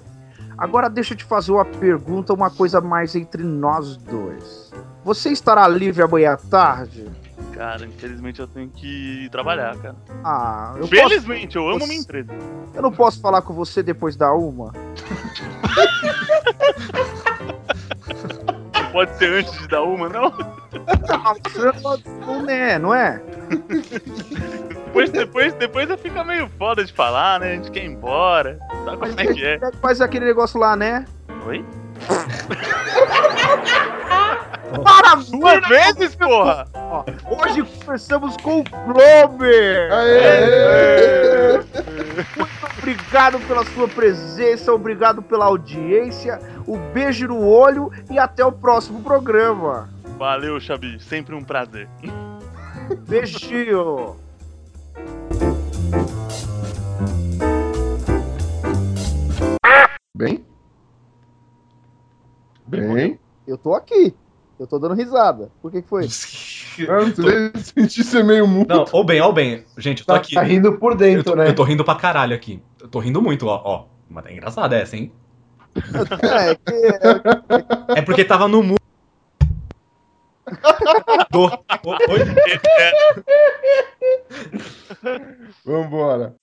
Agora deixa eu te fazer uma pergunta, uma coisa mais entre nós dois. Você estará livre amanhã à tarde? Cara, infelizmente eu tenho que trabalhar, cara. Ah, eu Felizmente, eu amo Você- minha empresa. Eu não posso falar com você depois da uma? <laughs> Pode ser antes de dar uma, não? Não, você não é, não é? Depois, depois, depois fica meio foda de falar, né? A gente quer ir embora. Sabe como é que é? Faz aquele negócio lá, né? Oi? Maravilha! Duas vezes, porra! Ó, Hoje conversamos com o Glober! Aê! Muito obrigado pela sua presença, obrigado pela audiência, o beijo no olho e até o próximo programa. Valeu, Xabi. Sempre um prazer. Beijinho! Bem? Bem? Eu tô aqui. Eu tô dando risada. Por que, que foi? <laughs> Ah, não sei, senti ser meio mudo. Não, ou bem, ou bem. Gente, eu tô Tá, aqui. tá rindo por Eu dentro, tô, né? eu tô rindo pra caralho aqui. Eu tô rindo muito, ó. ó. Mas é engraçada essa, hein? É, que, É porque tava no mundo. <laughs> Do... Vambora.